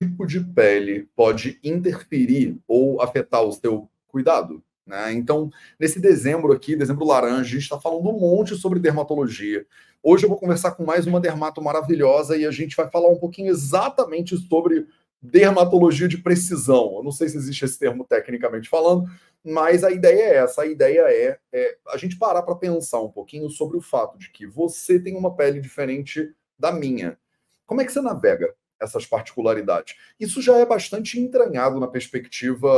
tipo de pele pode interferir ou afetar o seu cuidado? Né? Então, nesse dezembro aqui, dezembro laranja, a gente está falando um monte sobre dermatologia. Hoje eu vou conversar com mais uma dermato maravilhosa e a gente vai falar um pouquinho exatamente sobre dermatologia de precisão. Eu não sei se existe esse termo tecnicamente falando, mas a ideia é essa. A ideia é, é a gente parar para pensar um pouquinho sobre o fato de que você tem uma pele diferente da minha. Como é que você navega essas particularidades? Isso já é bastante entranhado na perspectiva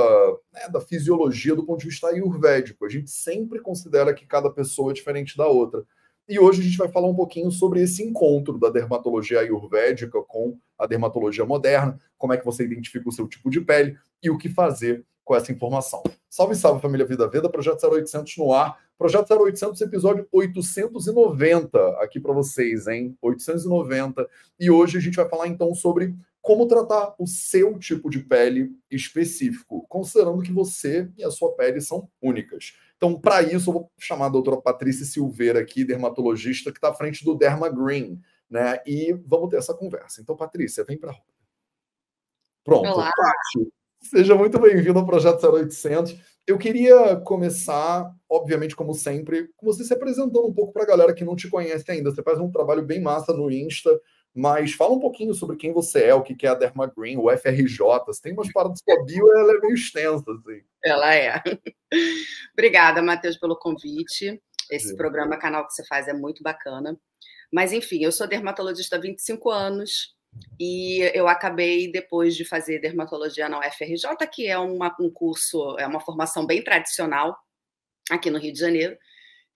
né, da fisiologia do ponto de vista ayurvédico. A gente sempre considera que cada pessoa é diferente da outra. E hoje a gente vai falar um pouquinho sobre esse encontro da dermatologia ayurvédica com a dermatologia moderna, como é que você identifica o seu tipo de pele e o que fazer com essa informação. Salve, salve família Vida Veda, Projeto 0800 no ar. Projeto 0800, episódio 890 aqui para vocês, hein? 890. E hoje a gente vai falar então sobre como tratar o seu tipo de pele específico, considerando que você e a sua pele são únicas. Então, para isso, eu vou chamar a doutora Patrícia Silveira aqui, dermatologista, que está à frente do Derma Green, né? E vamos ter essa conversa. Então, Patrícia, vem para a roda. Pronto. Olá. Seja muito bem-vindo ao Projeto 0800. Eu queria começar, obviamente, como sempre, com você se apresentando um pouco para a galera que não te conhece ainda. Você faz um trabalho bem massa no Insta, mas fala um pouquinho sobre quem você é, o que é a Derma Green, o FRJ. Você tem umas paradas sua bio, ela é meio extensa, assim. Ela é. Obrigada, Matheus, pelo convite. Esse Sim. programa, canal que você faz, é muito bacana. Mas, enfim, eu sou dermatologista há 25 anos e eu acabei, depois de fazer dermatologia na UFRJ, que é uma, um curso, é uma formação bem tradicional aqui no Rio de Janeiro,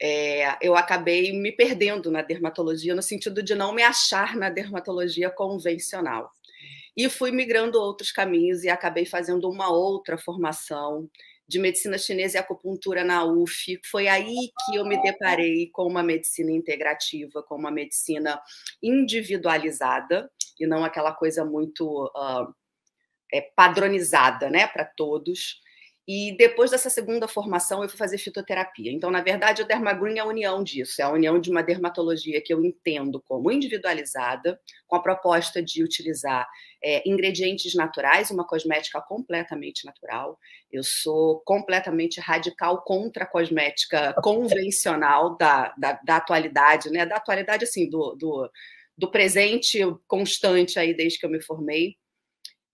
é, eu acabei me perdendo na dermatologia, no sentido de não me achar na dermatologia convencional. E fui migrando outros caminhos e acabei fazendo uma outra formação de medicina chinesa e acupuntura na UF. Foi aí que eu me deparei com uma medicina integrativa, com uma medicina individualizada e não aquela coisa muito uh, é, padronizada, né, para todos. E depois dessa segunda formação, eu fui fazer fitoterapia. Então, na verdade, o Dermagreen é a união disso, é a união de uma dermatologia que eu entendo como individualizada, com a proposta de utilizar é, ingredientes naturais, uma cosmética completamente natural. Eu sou completamente radical contra a cosmética convencional da, da, da atualidade, né? Da atualidade, assim, do, do, do presente constante aí desde que eu me formei.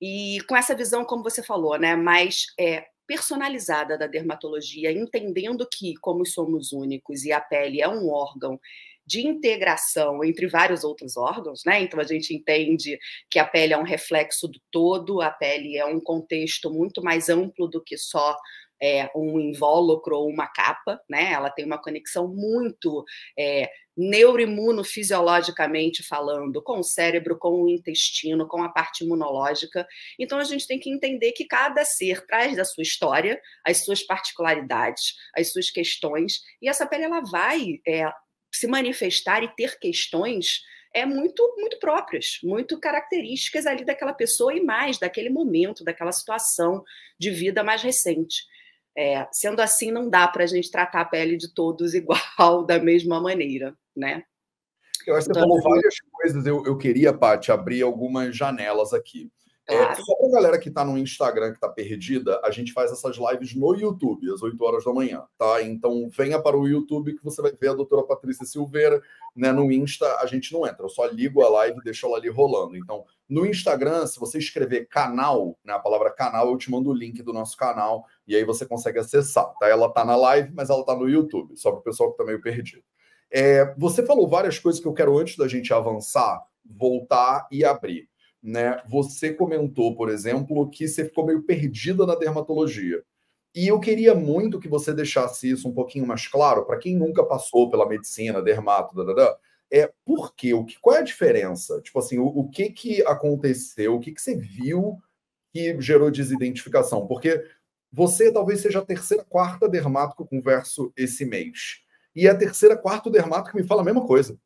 E com essa visão, como você falou, né, mais é, personalizada da dermatologia, entendendo que, como somos únicos e a pele é um órgão de integração entre vários outros órgãos, né? Então a gente entende que a pele é um reflexo do todo, a pele é um contexto muito mais amplo do que só é, um invólucro ou uma capa, né? Ela tem uma conexão muito é, neuroimunofisiologicamente falando, com o cérebro, com o intestino, com a parte imunológica. Então a gente tem que entender que cada ser traz da sua história as suas particularidades, as suas questões, e essa pele ela vai é, se manifestar e ter questões é muito muito próprias, muito características ali daquela pessoa e mais daquele momento, daquela situação de vida mais recente. É, sendo assim, não dá para a gente tratar a pele de todos igual, da mesma maneira, né? Eu acho que você então, falou várias coisas. Eu, eu queria, Paty, abrir algumas janelas aqui. É, claro. É, só para a galera que está no Instagram, que está perdida, a gente faz essas lives no YouTube, às 8 horas da manhã, tá? Então venha para o YouTube que você vai ver a doutora Patrícia Silveira, né? No Insta a gente não entra, eu só ligo a live e deixo ela ali rolando. Então, no Instagram, se você escrever canal, né, a palavra canal, eu te mando o link do nosso canal e aí você consegue acessar, tá? Ela tá na live, mas ela tá no YouTube, só para o pessoal que está meio perdido. É, você falou várias coisas que eu quero, antes da gente avançar, voltar e abrir né? Você comentou, por exemplo, que você ficou meio perdida na dermatologia. E eu queria muito que você deixasse isso um pouquinho mais claro para quem nunca passou pela medicina, dermato, dadada, é por quê? O que, qual é a diferença? Tipo assim, o, o que que aconteceu? O que que você viu que gerou desidentificação? Porque você talvez seja a terceira, quarta dermato que eu converso esse mês. E é a terceira, quarta dermato que me fala a mesma coisa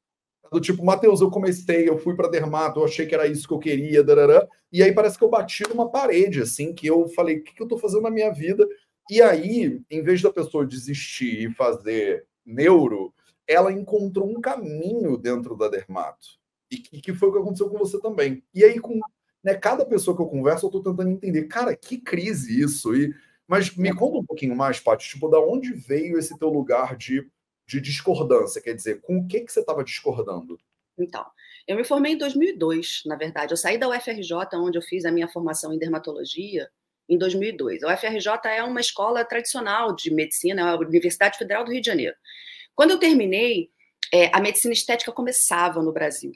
do tipo, Matheus, eu comecei, eu fui para dermato, eu achei que era isso que eu queria, darará, e aí parece que eu bati numa parede, assim, que eu falei, o que, que eu estou fazendo na minha vida? E aí, em vez da pessoa desistir e fazer neuro, ela encontrou um caminho dentro da dermato. E que, que foi o que aconteceu com você também. E aí, com né, cada pessoa que eu converso, eu estou tentando entender, cara, que crise isso? E, mas me conta um pouquinho mais, Paty, tipo, da onde veio esse teu lugar de, de discordância? Quer dizer, com o que, que você estava discordando? Então, eu me formei em 2002, na verdade. Eu saí da UFRJ, onde eu fiz a minha formação em dermatologia, em 2002. A UFRJ é uma escola tradicional de medicina, é a Universidade Federal do Rio de Janeiro. Quando eu terminei, é, a medicina estética começava no Brasil.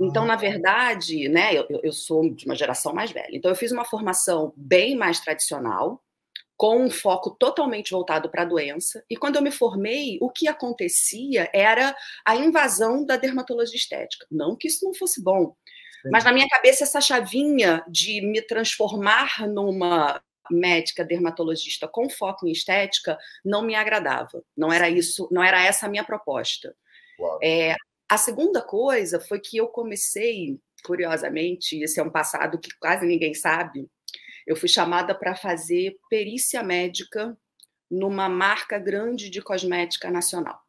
Então, na verdade, né, eu, eu sou de uma geração mais velha. Então, eu fiz uma formação bem mais tradicional, com um foco totalmente voltado para a doença. E quando eu me formei, o que acontecia era a invasão da dermatologia estética. Não que isso não fosse bom, Sim. mas na minha cabeça essa chavinha de me transformar numa médica dermatologista com foco em estética não me agradava. Não era isso, não era essa a minha proposta. É, a segunda coisa foi que eu comecei, curiosamente, esse é um passado que quase ninguém sabe, eu fui chamada para fazer perícia médica numa marca grande de cosmética nacional.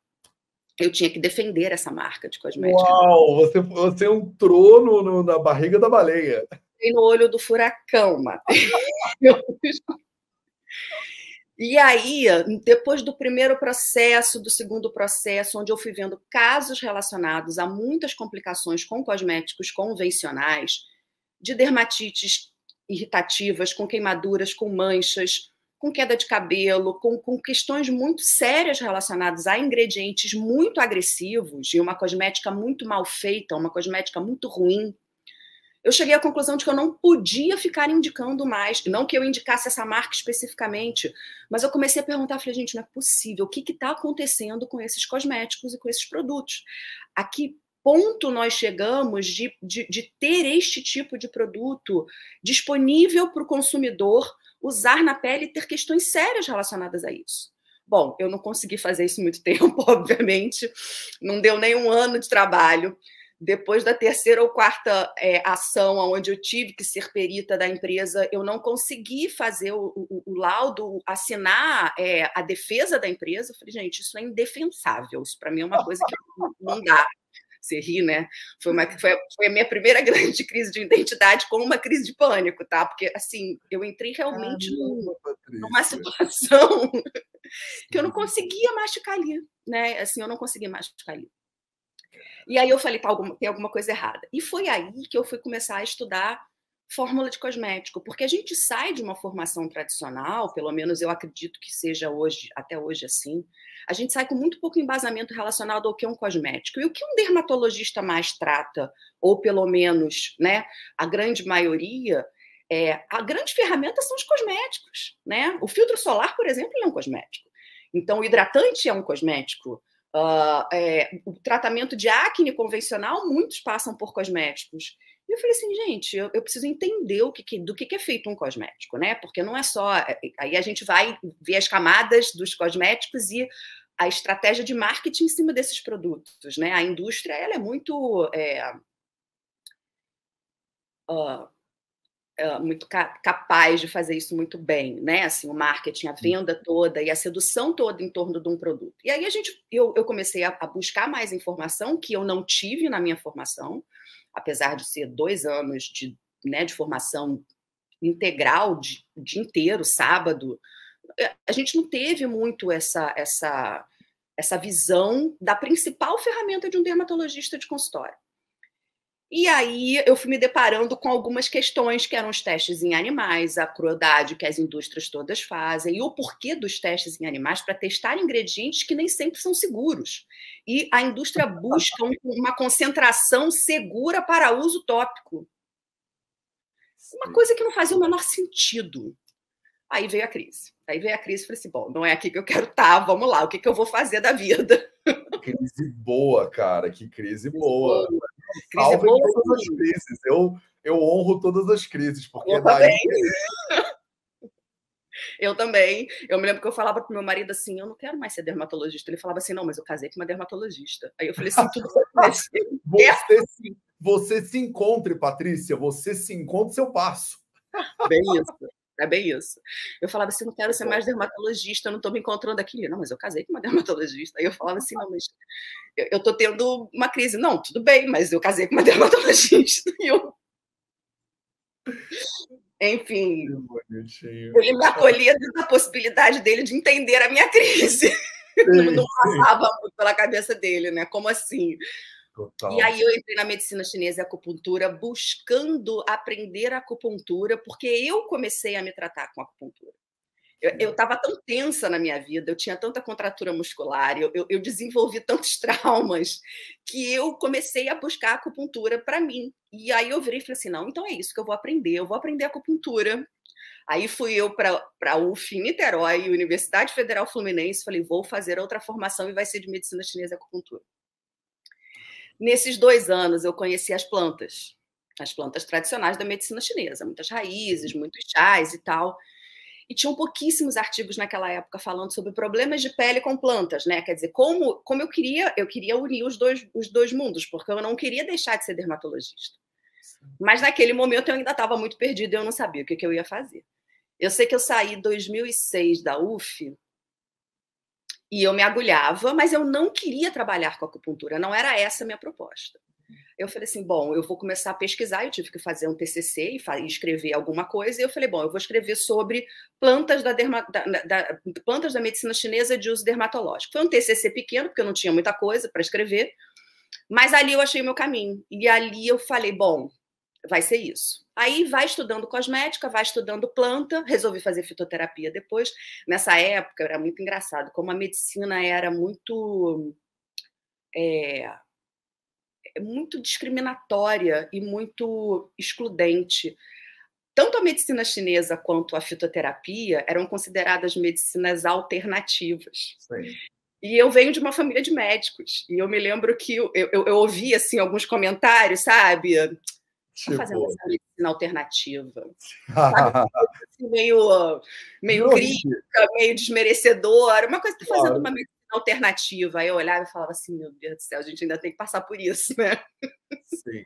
Eu tinha que defender essa marca de cosmética. Uau, você, você entrou no, no, na barriga da baleia. E no olho do furacão, Matheus. E aí, depois do primeiro processo, do segundo processo, onde eu fui vendo casos relacionados a muitas complicações com cosméticos convencionais, de dermatites irritativas, com queimaduras, com manchas, com queda de cabelo, com, com questões muito sérias relacionadas a ingredientes muito agressivos e uma cosmética muito mal feita, uma cosmética muito ruim, eu cheguei à conclusão de que eu não podia ficar indicando mais, não que eu indicasse essa marca especificamente, mas eu comecei a perguntar, falei, gente, não é possível, o que está acontecendo com esses cosméticos e com esses produtos? A que ponto nós chegamos de, de, de ter este tipo de produto disponível para o consumidor usar na pele e ter questões sérias relacionadas a isso? Bom, eu não consegui fazer isso muito tempo, obviamente, não deu nem um ano de trabalho depois da terceira ou quarta é, ação, onde eu tive que ser perita da empresa, eu não consegui fazer o, o, o laudo, assinar é, a defesa da empresa. Eu falei, gente, isso é indefensável. Isso para mim é uma coisa que não dá. Você ri, né? Foi, uma, foi, foi, a minha primeira grande crise de identidade com uma crise de pânico, tá? Porque, assim, eu entrei realmente Caramba, numa situação que eu não conseguia machucar ali, né? Assim, eu não conseguia machucar ali. E aí eu falei, tá, tem alguma coisa errada. E foi aí que eu fui começar a estudar fórmula de cosmético, porque a gente sai de uma formação tradicional, pelo menos eu acredito que seja hoje, até hoje assim, a gente sai com muito pouco embasamento relacionado ao que é um cosmético. E o que um dermatologista mais trata, ou pelo menos, né, a grande maioria, é, a grande ferramenta são os cosméticos, né? O filtro solar, por exemplo, é um cosmético. Então, o hidratante é um cosmético. Uh, é, o tratamento de acne convencional, muitos passam por cosméticos. E eu falei assim, gente, eu, eu preciso entender o que, que, do que, que é feito um cosmético, né? Porque não é só. É, é, aí a gente vai ver as camadas dos cosméticos e a estratégia de marketing em cima desses produtos, né? A indústria ela é muito é, uh, muito capaz de fazer isso muito bem, né? Assim, o marketing, a venda toda e a sedução toda em torno de um produto. E aí a gente, eu, eu comecei a, a, buscar mais informação que eu não tive na minha formação, apesar de ser dois anos de, né, de formação integral, de, dia inteiro, sábado. Eh, a gente não teve muito essa essa essa visão da principal ferramenta de um dermatologista de consultório. E aí eu fui me deparando com algumas questões que eram os testes em animais, a crueldade que as indústrias todas fazem, e o porquê dos testes em animais para testar ingredientes que nem sempre são seguros. E a indústria busca uma concentração segura para uso tópico. Uma coisa que não fazia o menor sentido. Aí veio a crise. Aí veio a crise e falei assim: bom, não é aqui que eu quero estar, tá, vamos lá, o que, que eu vou fazer da vida? Crise boa, cara, que crise boa. Crise boa. todas as crises. Eu, eu honro todas as crises, porque eu daí... também. Eu também. Eu me lembro que eu falava pro meu marido assim: eu não quero mais ser dermatologista. Ele falava assim: não, mas eu casei com uma dermatologista. Aí eu falei assim: tudo você, se, você se encontre, Patrícia, você se encontre seu passo. Bem isso. É bem isso. Eu falava assim, não quero ser mais dermatologista, eu não estou me encontrando aqui. Não, mas eu casei com uma dermatologista. Aí eu falava assim, não, mas eu estou tendo uma crise. Não, tudo bem, mas eu casei com uma dermatologista. E eu... Enfim, ele me acolhia da possibilidade dele de entender a minha crise. Sim, não passava muito pela cabeça dele, né? Como assim? Total. E aí eu entrei na medicina chinesa e acupuntura buscando aprender acupuntura, porque eu comecei a me tratar com acupuntura. Eu estava tão tensa na minha vida, eu tinha tanta contratura muscular, eu, eu, eu desenvolvi tantos traumas, que eu comecei a buscar acupuntura para mim. E aí eu virei e falei assim: não, então é isso que eu vou aprender, eu vou aprender acupuntura. Aí fui eu para a UF em Niterói, Universidade Federal Fluminense, falei: vou fazer outra formação e vai ser de medicina chinesa e acupuntura. Nesses dois anos, eu conheci as plantas, as plantas tradicionais da medicina chinesa, muitas raízes, muitos chás e tal e tinham pouquíssimos artigos naquela época falando sobre problemas de pele com plantas, né? Quer dizer, como, como eu queria, eu queria unir os dois, os dois mundos, porque eu não queria deixar de ser dermatologista. Mas naquele momento eu ainda estava muito perdida, eu não sabia o que, que eu ia fazer. Eu sei que eu saí em 2006 da UF e eu me agulhava, mas eu não queria trabalhar com acupuntura, não era essa a minha proposta. Eu falei assim, bom, eu vou começar a pesquisar, eu tive que fazer um TCC e, escrever alguma coisa, e eu falei, bom, eu vou escrever sobre plantas da, derma, da, da, plantas da medicina chinesa de uso dermatológico. Foi um TCC pequeno, porque eu não tinha muita coisa para escrever, mas ali eu achei o meu caminho. E ali eu falei, bom, vai ser isso. Aí vai estudando cosmética, vai estudando planta, resolvi fazer fitoterapia depois. Nessa época era muito engraçado, como a medicina era muito... É, é muito discriminatória e muito excludente. Tanto a medicina chinesa quanto a fitoterapia eram consideradas medicinas alternativas. Sim. E eu venho de uma família de médicos. E eu me lembro que eu, eu, eu ouvi assim, alguns comentários, sabe? Tipo... fazendo essa medicina alternativa. assim, meio meio crítica, meio desmerecedora. Uma coisa, tá fazendo uma medicina alternativa. Aí eu olhava e falava assim, meu Deus do céu, a gente ainda tem que passar por isso, né? Sim.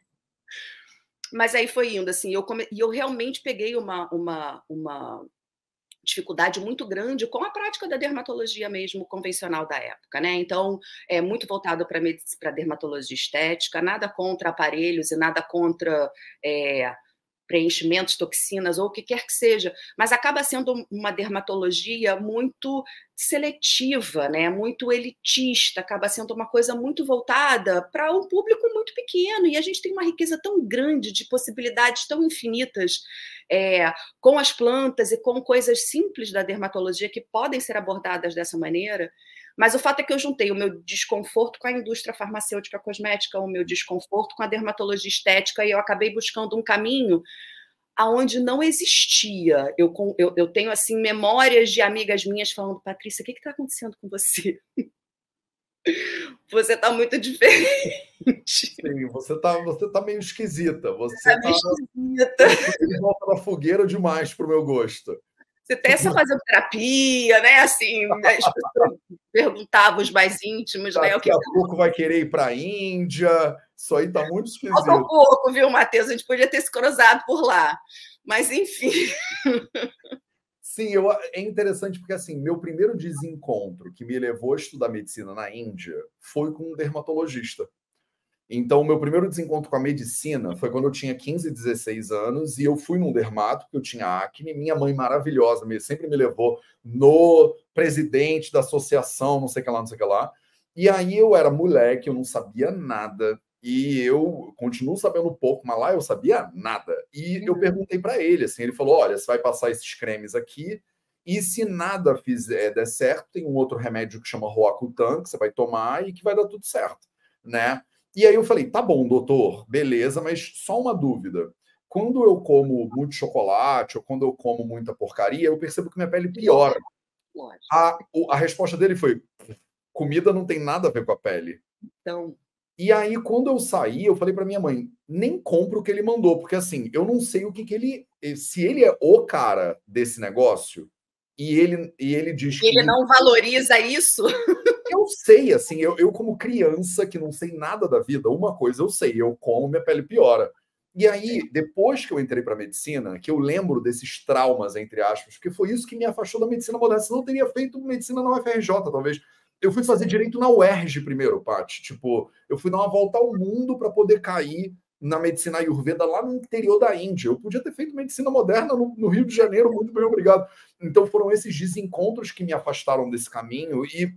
Mas aí foi indo, assim, eu come... e eu realmente peguei uma, uma, uma dificuldade muito grande com a prática da dermatologia mesmo convencional da época, né? Então, é muito voltado para para dermatologia estética, nada contra aparelhos e nada contra é, preenchimentos, toxinas ou o que quer que seja, mas acaba sendo uma dermatologia muito seletiva, né? muito elitista, acaba sendo uma coisa muito voltada para um público muito pequeno, e a gente tem uma riqueza tão grande de possibilidades tão infinitas é, com as plantas e com coisas simples da dermatologia que podem ser abordadas dessa maneira. Mas o fato é que eu juntei o meu desconforto com a indústria farmacêutica cosmética, o meu desconforto com a dermatologia estética, e eu acabei buscando um caminho aonde não existia. Eu, eu, eu tenho assim memórias de amigas minhas falando, Patrícia, o que está acontecendo com você? Você está muito diferente. Sim, você está você tá meio esquisita. Você está meio tá, esquisita. Você volta na fogueira demais para o meu gosto. Você até essa fazendo terapia, né? Assim, as pessoas perguntavam os mais íntimos, né? Daqui a pouco vai querer ir para a Índia. Isso aí tá muito esquisito. Falta um pouco, viu, Matheus? A gente podia ter se cruzado por lá. Mas, enfim. Sim, eu, é interessante porque, assim, meu primeiro desencontro que me levou a estudar medicina na Índia foi com um dermatologista. Então, meu primeiro desencontro com a medicina foi quando eu tinha 15, 16 anos e eu fui num dermato, porque eu tinha acne. Minha mãe maravilhosa sempre me levou no presidente da associação, não sei o que lá, não sei o que lá. E aí eu era moleque, eu não sabia nada. E eu continuo sabendo pouco, mas lá eu sabia nada. E eu uhum. perguntei para ele, assim, ele falou: olha, você vai passar esses cremes aqui, e se nada fizer der certo, tem um outro remédio que chama Roacutan, que você vai tomar e que vai dar tudo certo, né? E aí eu falei, tá bom, doutor, beleza, mas só uma dúvida. Quando eu como muito chocolate ou quando eu como muita porcaria, eu percebo que minha pele piora. A, a resposta dele foi: comida não tem nada a ver com a pele. Então. E aí, quando eu saí, eu falei para minha mãe: nem compro o que ele mandou, porque assim, eu não sei o que, que ele. Se ele é o cara desse negócio, e ele, e ele diz ele que. Ele não valoriza isso? Eu sei, assim, eu, eu, como criança que não sei nada da vida, uma coisa eu sei, eu como, minha pele piora. E aí, depois que eu entrei para medicina, que eu lembro desses traumas, entre aspas, porque foi isso que me afastou da medicina moderna. Senão eu teria feito medicina na UFRJ, talvez. Eu fui fazer direito na UERJ primeiro, Paty. Tipo, eu fui dar uma volta ao mundo para poder cair na medicina ayurveda lá no interior da Índia. Eu podia ter feito medicina moderna no, no, Rio de Janeiro, muito bem, obrigado. Então foram esses desencontros que me afastaram desse caminho e,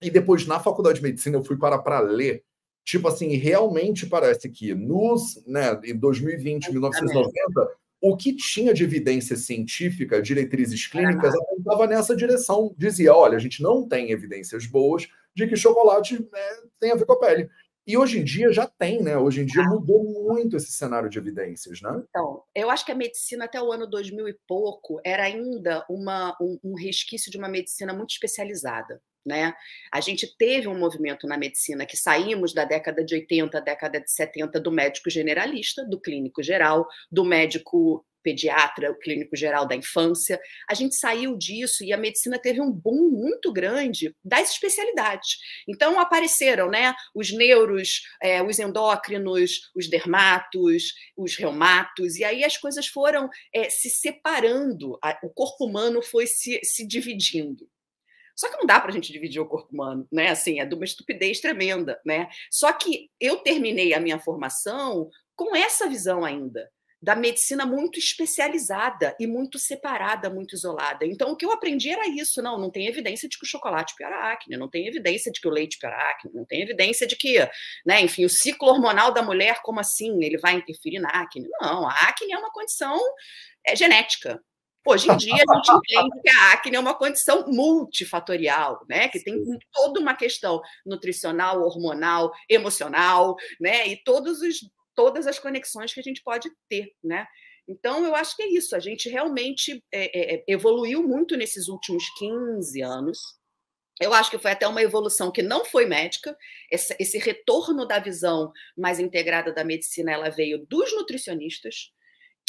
e depois na faculdade de medicina eu fui para para ler. Tipo assim, realmente parece que nos, né, em 2020, 1990, o que tinha de evidência científica, diretrizes clínicas, apontava nessa direção. Dizia, olha, a gente não tem evidências boas de que chocolate né, tem a ver com a pele. E hoje em dia já tem, né? Hoje em dia mudou muito esse cenário de evidências, né? Então, eu acho que a medicina até o ano 2000 e pouco era ainda uma, um, um resquício de uma medicina muito especializada. Né? A gente teve um movimento na medicina que saímos da década de 80, década de 70 do médico generalista, do clínico geral, do médico pediatra, o clínico geral da infância. A gente saiu disso e a medicina teve um boom muito grande das especialidades. Então apareceram, né, os neuros, é, os endócrinos, os dermatos, os reumatos, e aí as coisas foram é, se separando, o corpo humano foi se, se dividindo. Só que não dá para a gente dividir o corpo humano, né? Assim, é de uma estupidez tremenda, né? Só que eu terminei a minha formação com essa visão ainda da medicina muito especializada e muito separada, muito isolada. Então, o que eu aprendi era isso. Não, não tem evidência de que o chocolate piora a acne, não tem evidência de que o leite piora a acne, não tem evidência de que, né, enfim, o ciclo hormonal da mulher, como assim, ele vai interferir na acne? Não, a acne é uma condição é, genética. Hoje em dia, a gente entende que a acne é uma condição multifatorial, né? Que tem toda uma questão nutricional, hormonal, emocional, né? E todos os todas as conexões que a gente pode ter, né? Então, eu acho que é isso. A gente realmente é, é, evoluiu muito nesses últimos 15 anos. Eu acho que foi até uma evolução que não foi médica. Esse, esse retorno da visão mais integrada da medicina, ela veio dos nutricionistas,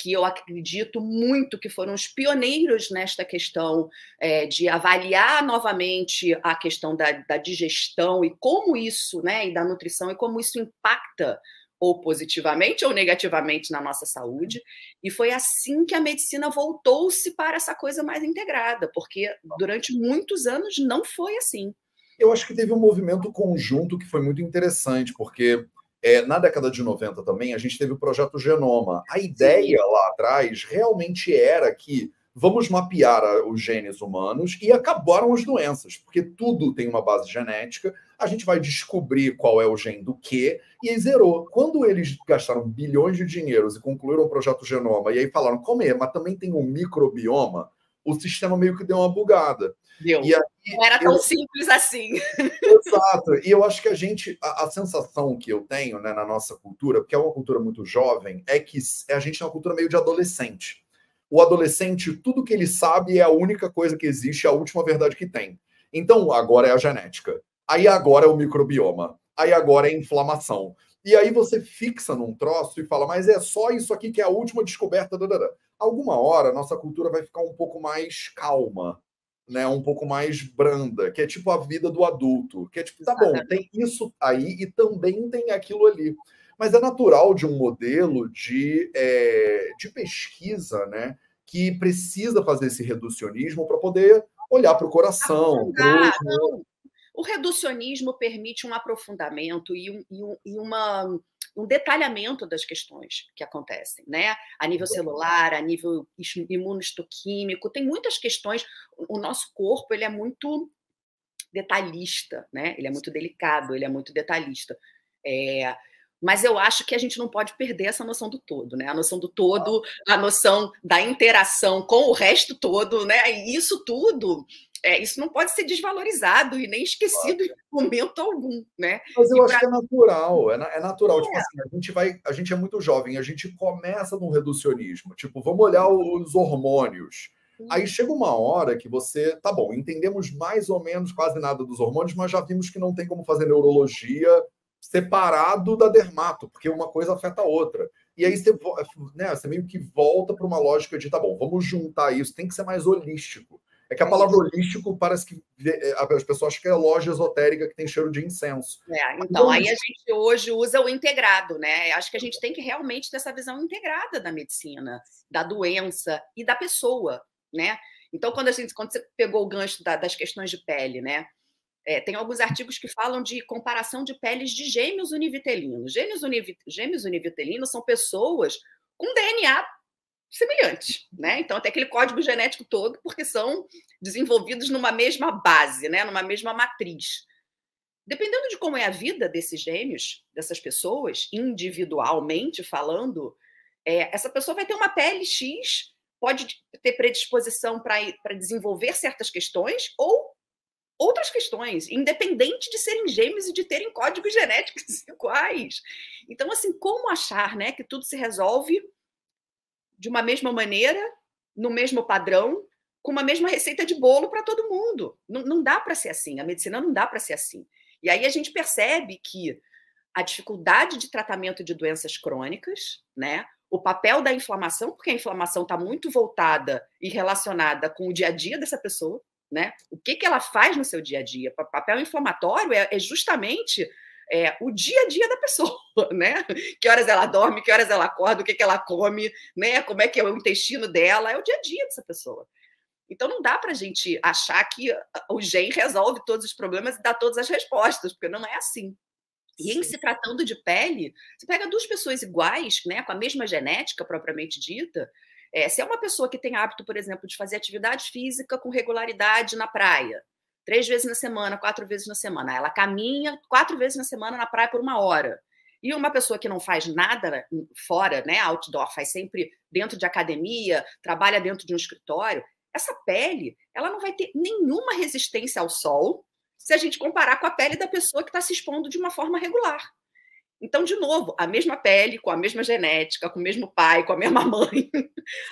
que eu acredito muito que foram os pioneiros nesta questão é, de avaliar novamente a questão da, da, digestão e como isso, né, e da nutrição e como isso impacta ou positivamente ou negativamente na nossa saúde. E foi assim que a medicina voltou-se para essa coisa mais integrada, porque durante muitos anos não foi assim. Eu acho que teve um movimento conjunto que foi muito interessante, porque é, na década de 90 também a gente teve o projeto Genoma. A ideia Sim. lá atrás realmente era que vamos mapear os genes humanos e acabaram as doenças, porque tudo tem uma base genética. A gente vai descobrir qual é o gene do quê e aí zerou. Quando eles gastaram bilhões de dinheiros e concluíram o projeto Genoma e aí falaram, como é, mas também tem um microbioma, o sistema meio que deu uma bugada. Deu. E aí, Não era tão eu... simples assim. Exato. E eu acho que a gente, a, a, sensação que eu tenho né, na nossa cultura, porque é uma cultura muito jovem, é que a gente é uma cultura meio de adolescente o adolescente, tudo que ele sabe é a única coisa que existe, é a última verdade que tem. Então, agora é a genética. Aí agora é o microbioma. Aí agora é a inflamação. E aí você fixa num troço e fala, mas é só isso aqui que é a última descoberta. Dadada. Alguma hora, nossa cultura vai ficar um pouco mais calma, né? um pouco mais branda, que é tipo a vida do adulto. Que é tipo, tá bom, tem isso aí e também tem aquilo ali mas é natural de um modelo de, é, de pesquisa, né? Que precisa fazer esse reducionismo para poder olhar para o coração. Pro... O reducionismo permite um aprofundamento e, um, e, um, e uma, um detalhamento das questões que acontecem, né? A nível celular, a nível imunohistoquímico, tem muitas questões. O nosso corpo ele é muito detalhista, né? Ele é muito delicado, ele é muito detalhista. É, mas eu acho que a gente não pode perder essa noção do todo, né? A noção do todo, a noção da interação com o resto todo, né? E isso tudo, é, isso não pode ser desvalorizado e nem esquecido em momento algum, né? Mas eu e acho pra... que é natural, é, é natural. Tipo é. Tipo assim, a gente vai, a gente é muito jovem, a gente começa no reducionismo, tipo, vamos olhar os hormônios. Aí chega uma hora que você, tá bom, entendemos mais ou menos quase nada dos hormônios, mas já vimos que não tem como fazer neurologia separado da dermato, porque uma coisa afeta a outra. E aí você, né, você meio que volta para uma lógica de, tá bom, vamos juntar isso, tem que ser mais holístico. É que a palavra holístico parece que é, as pessoas acham que é loja esotérica que tem cheiro de incenso. É, então, então, aí a gente hoje usa o integrado, né? Acho que a gente tem que realmente ter essa visão integrada da medicina, da doença e da pessoa, né? Então, quando a gente, quando você pegou o gancho da, das questões de pele, né? É, tem alguns artigos que falam de comparação de peles de gêmeos univitelinos. Gêmeos, univ... gêmeos univitelinos são pessoas com DNA semelhante, né? Então tem aquele código genético todo, porque são desenvolvidos numa mesma base, né? Numa mesma matriz. Dependendo de como é a vida desses gêmeos, dessas pessoas, individualmente falando, é, essa pessoa vai ter uma pele X, pode ter predisposição para desenvolver certas questões ou outras questões, independente de serem gêmeos e de terem códigos genéticos iguais. Então, assim, como achar né, que tudo se resolve de uma mesma maneira, no mesmo padrão, com uma mesma receita de bolo para todo mundo. Não, não dá para ser assim. A medicina não dá para ser assim. E aí a gente percebe que a dificuldade de tratamento de doenças crônicas, né? O papel da inflamação, porque a inflamação está muito voltada e relacionada com o dia a dia dessa pessoa, né? O que, que ela faz no seu dia a dia? Papel inflamatório é, é justamente é, o dia a dia da pessoa, né? Que horas ela dorme, que horas ela acorda, o que, que ela come, né? Como é que é o intestino dela, é o dia a dia dessa pessoa. Então não dá para a gente achar que o gen resolve todos os problemas e dá todas as respostas, porque não é assim. E em se tratando de pele, você pega duas pessoas iguais, né, com a mesma genética propriamente dita. É, se é uma pessoa que tem hábito, por exemplo, de fazer atividade física com regularidade na praia, três vezes na semana, quatro vezes na semana. Ela caminha quatro vezes na semana na praia por uma hora. E uma pessoa que não faz nada fora, né, outdoor, faz sempre dentro de academia, trabalha dentro de um escritório, essa pele, ela não vai ter nenhuma resistência ao sol se a gente comparar com a pele da pessoa que está se expondo de uma forma regular. Então, de novo, a mesma pele, com a mesma genética, com o mesmo pai, com a mesma mãe,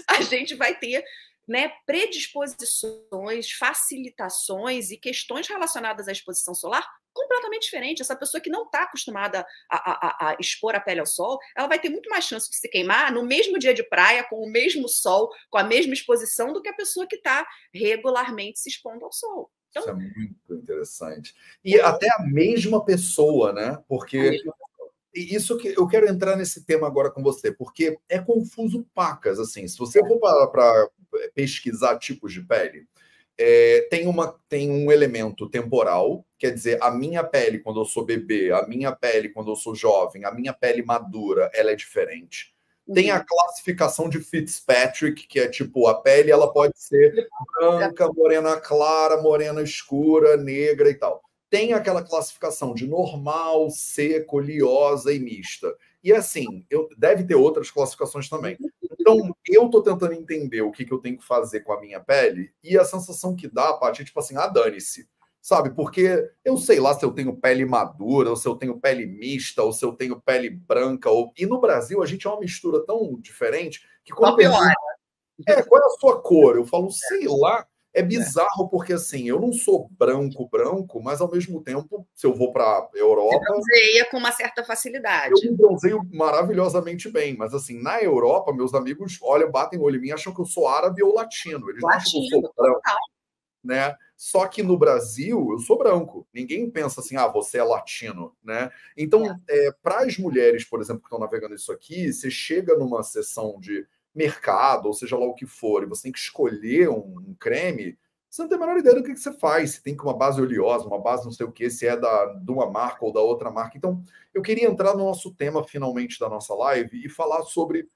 a gente vai ter né, predisposições, facilitações e questões relacionadas à exposição solar completamente diferentes. Essa pessoa que não está acostumada a, a, a, expor a pele ao sol, ela vai ter muito mais chance de se queimar no mesmo dia de praia, com o mesmo sol, com a mesma exposição, do que a pessoa que está regularmente se expondo ao sol. Então, Isso é muito interessante. E até a mesma pessoa, né? Porque isso que eu quero entrar nesse tema agora com você, porque é confuso pacas, assim. Se você for para pesquisar tipos de pele, é, tem, uma, tem um elemento temporal, quer dizer, a minha pele quando eu sou bebê, a minha pele quando eu sou jovem, a minha pele madura, ela é diferente. Tem a uhum. classificação de Fitzpatrick, que é tipo, a pele ela pode ser branca, morena clara, morena escura, negra e tal tem aquela classificação de normal, seco, oleosa e mista. E assim, eu, deve ter outras classificações também. Então, eu estou tentando entender o que, que eu tenho que fazer com a minha pele, e a sensação que dá, Paty, é tipo assim, ah, dane-se. Sabe? Porque eu sei lá se eu tenho pele madura, ou se eu tenho pele mista, ou se eu tenho pele branca. Ou... E no Brasil, a gente é uma mistura tão diferente que quando. Pergunta, é, qual é a sua cor? Eu falo, sei lá. É, é bizarro porque assim, eu não sou branco branco, mas ao mesmo tempo, se eu vou para Europa, Você bronzeia com uma certa facilidade. Eu me bronzeio maravilhosamente bem, mas assim, na Europa, meus amigos olham, batem o olho em mim, acham que eu sou árabe ou latino. Eles latino, acham que eu sou branco. Né? Só que no Brasil eu sou branco. Ninguém pensa assim, ah, você é latino, né? Então, é. é para as mulheres, por exemplo, que estão navegando isso aqui, você chega numa sessão de mercado, ou seja lá o que for, e você tem que escolher um, um creme, você não tem a menor ideia do que, que você faz. Se tem que uma base oleosa, uma base não sei o que, se é da, de uma marca ou da outra marca. Então, eu queria entrar no nosso tema finalmente da nossa live e falar sobre.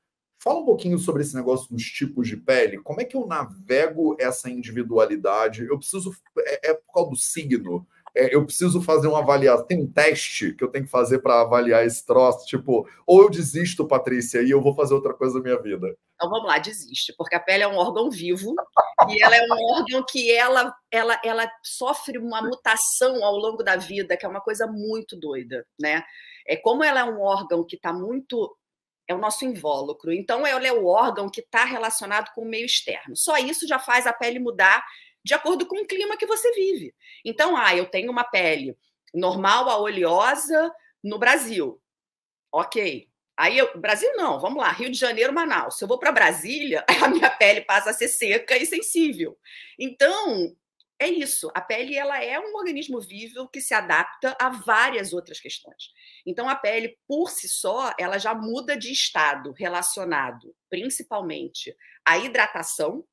Fala um pouquinho sobre esse negócio dos tipos de pele. Como é que eu navego essa individualidade? Eu preciso. É, é por causa do signo é, eu preciso fazer uma avaliação, tem um teste que eu tenho que fazer para avaliar esse troço, tipo, ou eu desisto, Patrícia, e eu vou fazer outra coisa na minha vida. Então vamos lá, desiste, porque a pele é um órgão vivo e ela é um órgão que ela, ela, ela sofre uma mutação ao longo da vida, que é uma coisa muito doida, né? É como ela é um órgão que está muito é o nosso invólucro. Então, ela é o órgão que está relacionado com o meio externo. Só isso já faz a pele mudar de acordo com o clima que você vive. Então, ah, eu tenho uma pele normal a oleosa no Brasil. Ok. Aí, eu, Brasil não, vamos lá, Rio de Janeiro, Manaus. Se eu vou para Brasília, a minha pele passa a ser seca e sensível. Então, é isso. A pele ela é um organismo vivo que se adapta a várias outras questões. Então, a pele, por si só, ela já muda de estado relacionado, principalmente à hidratação,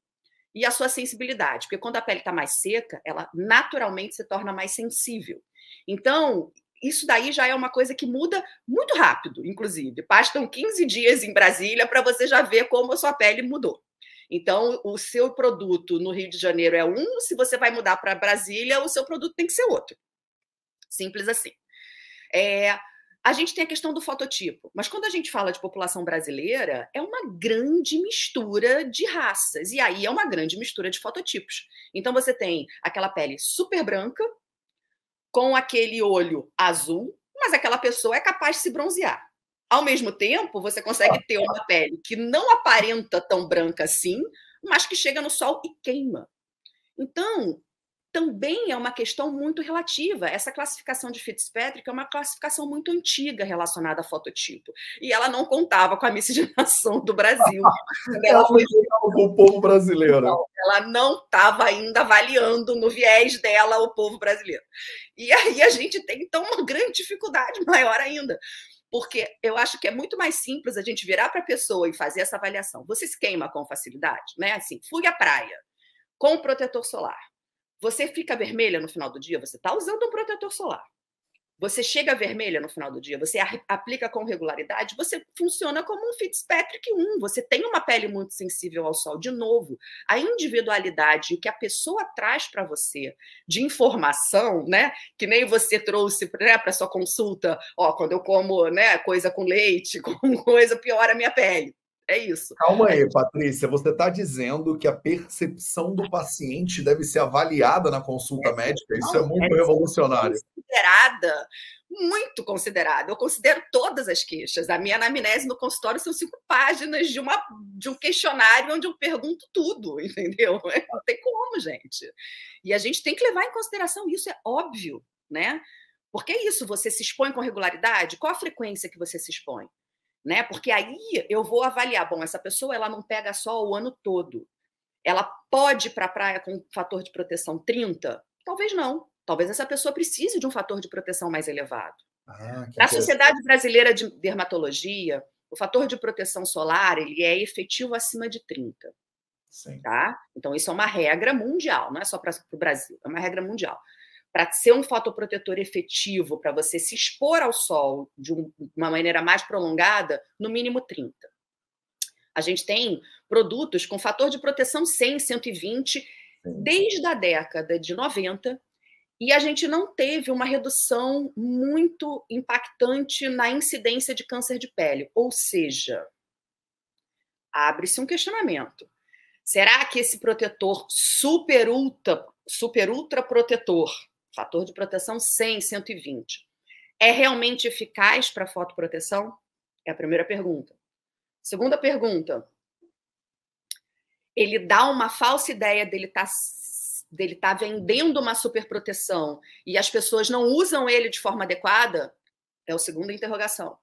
e a sua sensibilidade, porque quando a pele está mais seca, ela naturalmente se torna mais sensível. Então, isso daí já é uma coisa que muda muito rápido, inclusive. Bastam 15 dias em Brasília para você já ver como a sua pele mudou. Então, o seu produto no Rio de Janeiro é um, se você vai mudar para Brasília, o seu produto tem que ser outro. Simples assim. É, a gente tem a questão do fototipo, mas quando a gente fala de população brasileira, é uma grande mistura de raças, e aí é uma grande mistura de fototipos. Então, você tem aquela pele super branca, com aquele olho azul, mas aquela pessoa é capaz de se bronzear. Ao mesmo tempo, você consegue ter uma pele que não aparenta tão branca assim, mas que chega no sol e queima. Então, também é uma questão muito relativa. Essa classificação de Fitzpatrick é uma classificação muito antiga relacionada a fototipo. E ela não contava com a miscigenação do Brasil. ela foi o povo brasileiro. Não, ela não estava ainda avaliando no viés dela o povo brasileiro. E aí a gente tem, então, uma grande dificuldade maior ainda. Porque eu acho que é muito mais simples a gente virar para a pessoa e fazer essa avaliação. Você se queima com facilidade, né? Assim, fui à praia com protetor solar você fica vermelha no final do dia, você está usando um protetor solar. Você chega vermelha no final do dia, você aplica com regularidade, você funciona como um Fitzpatrick 1. Você tem uma pele muito sensível ao sol. De novo, a individualidade, o que a pessoa traz para você de informação, né? Que nem você trouxe né, para sua consulta, ó, quando eu como né, coisa com leite, com coisa, piora a minha pele. É isso. Calma aí, Patrícia. Você está dizendo que a percepção do paciente deve ser avaliada na consulta é, médica? Isso não, é muito é revolucionário. Considerada, muito considerada. Eu considero todas as queixas. A minha anamnese no consultório são cinco páginas de, uma, de um questionário onde eu pergunto tudo, entendeu? Não tem como, gente. E a gente tem que levar em consideração isso, é óbvio, né? Porque é isso, você se expõe com regularidade? Qual a frequência que você se expõe? Né? Porque aí eu vou avaliar, bom, essa pessoa ela não pega sol o ano todo. Ela pode ir para a praia com um fator de proteção 30? Talvez não. Talvez essa pessoa precise de um fator de proteção mais elevado. Ah, Na Sociedade Brasileira de Dermatologia, o fator de proteção solar ele é efetivo acima de 30. Sim. Tá? Então, isso é uma regra mundial, não é só para o Brasil, é uma regra mundial para ser um fotoprotetor efetivo, para você se expor ao sol de uma maneira mais prolongada, no mínimo 30. A gente tem produtos com fator de proteção 100, 120, desde a década de 90, e a gente não teve uma redução muito impactante na incidência de câncer de pele. Ou seja, abre-se um questionamento. Será que esse protetor super ultra, super ultra protetor fator de proteção 100, 120. É realmente eficaz para fotoproteção? É a primeira pergunta. Segunda pergunta. Ele dá uma falsa ideia dele estar tá, dele tá vendendo uma superproteção e as pessoas não usam ele de forma adequada? É a segunda interrogação,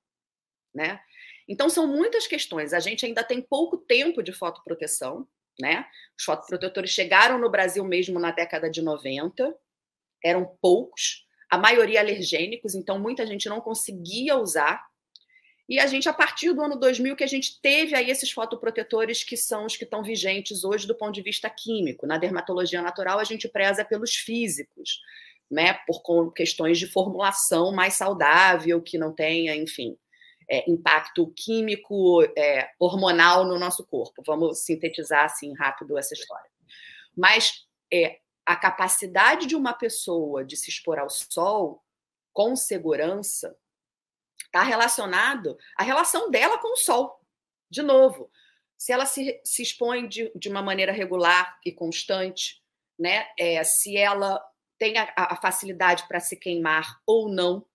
né? Então são muitas questões. A gente ainda tem pouco tempo de fotoproteção, né? Os fotoprotetores chegaram no Brasil mesmo na década de 90 eram poucos, a maioria alergênicos, então muita gente não conseguia usar. E a gente, a partir do ano 2000, que a gente teve aí esses fotoprotetores que são os que estão vigentes hoje do ponto de vista químico. Na dermatologia natural, a gente preza pelos físicos, né? Por questões de formulação mais saudável, que não tenha, enfim, é, impacto químico, é, hormonal no nosso corpo. Vamos sintetizar assim rápido essa história. Mas é, a capacidade de uma pessoa de se expor ao sol com segurança está relacionado à relação dela com o sol. De novo, se ela se, se expõe de, de uma maneira regular e constante, né? É, se ela tem a, a facilidade para se queimar ou não,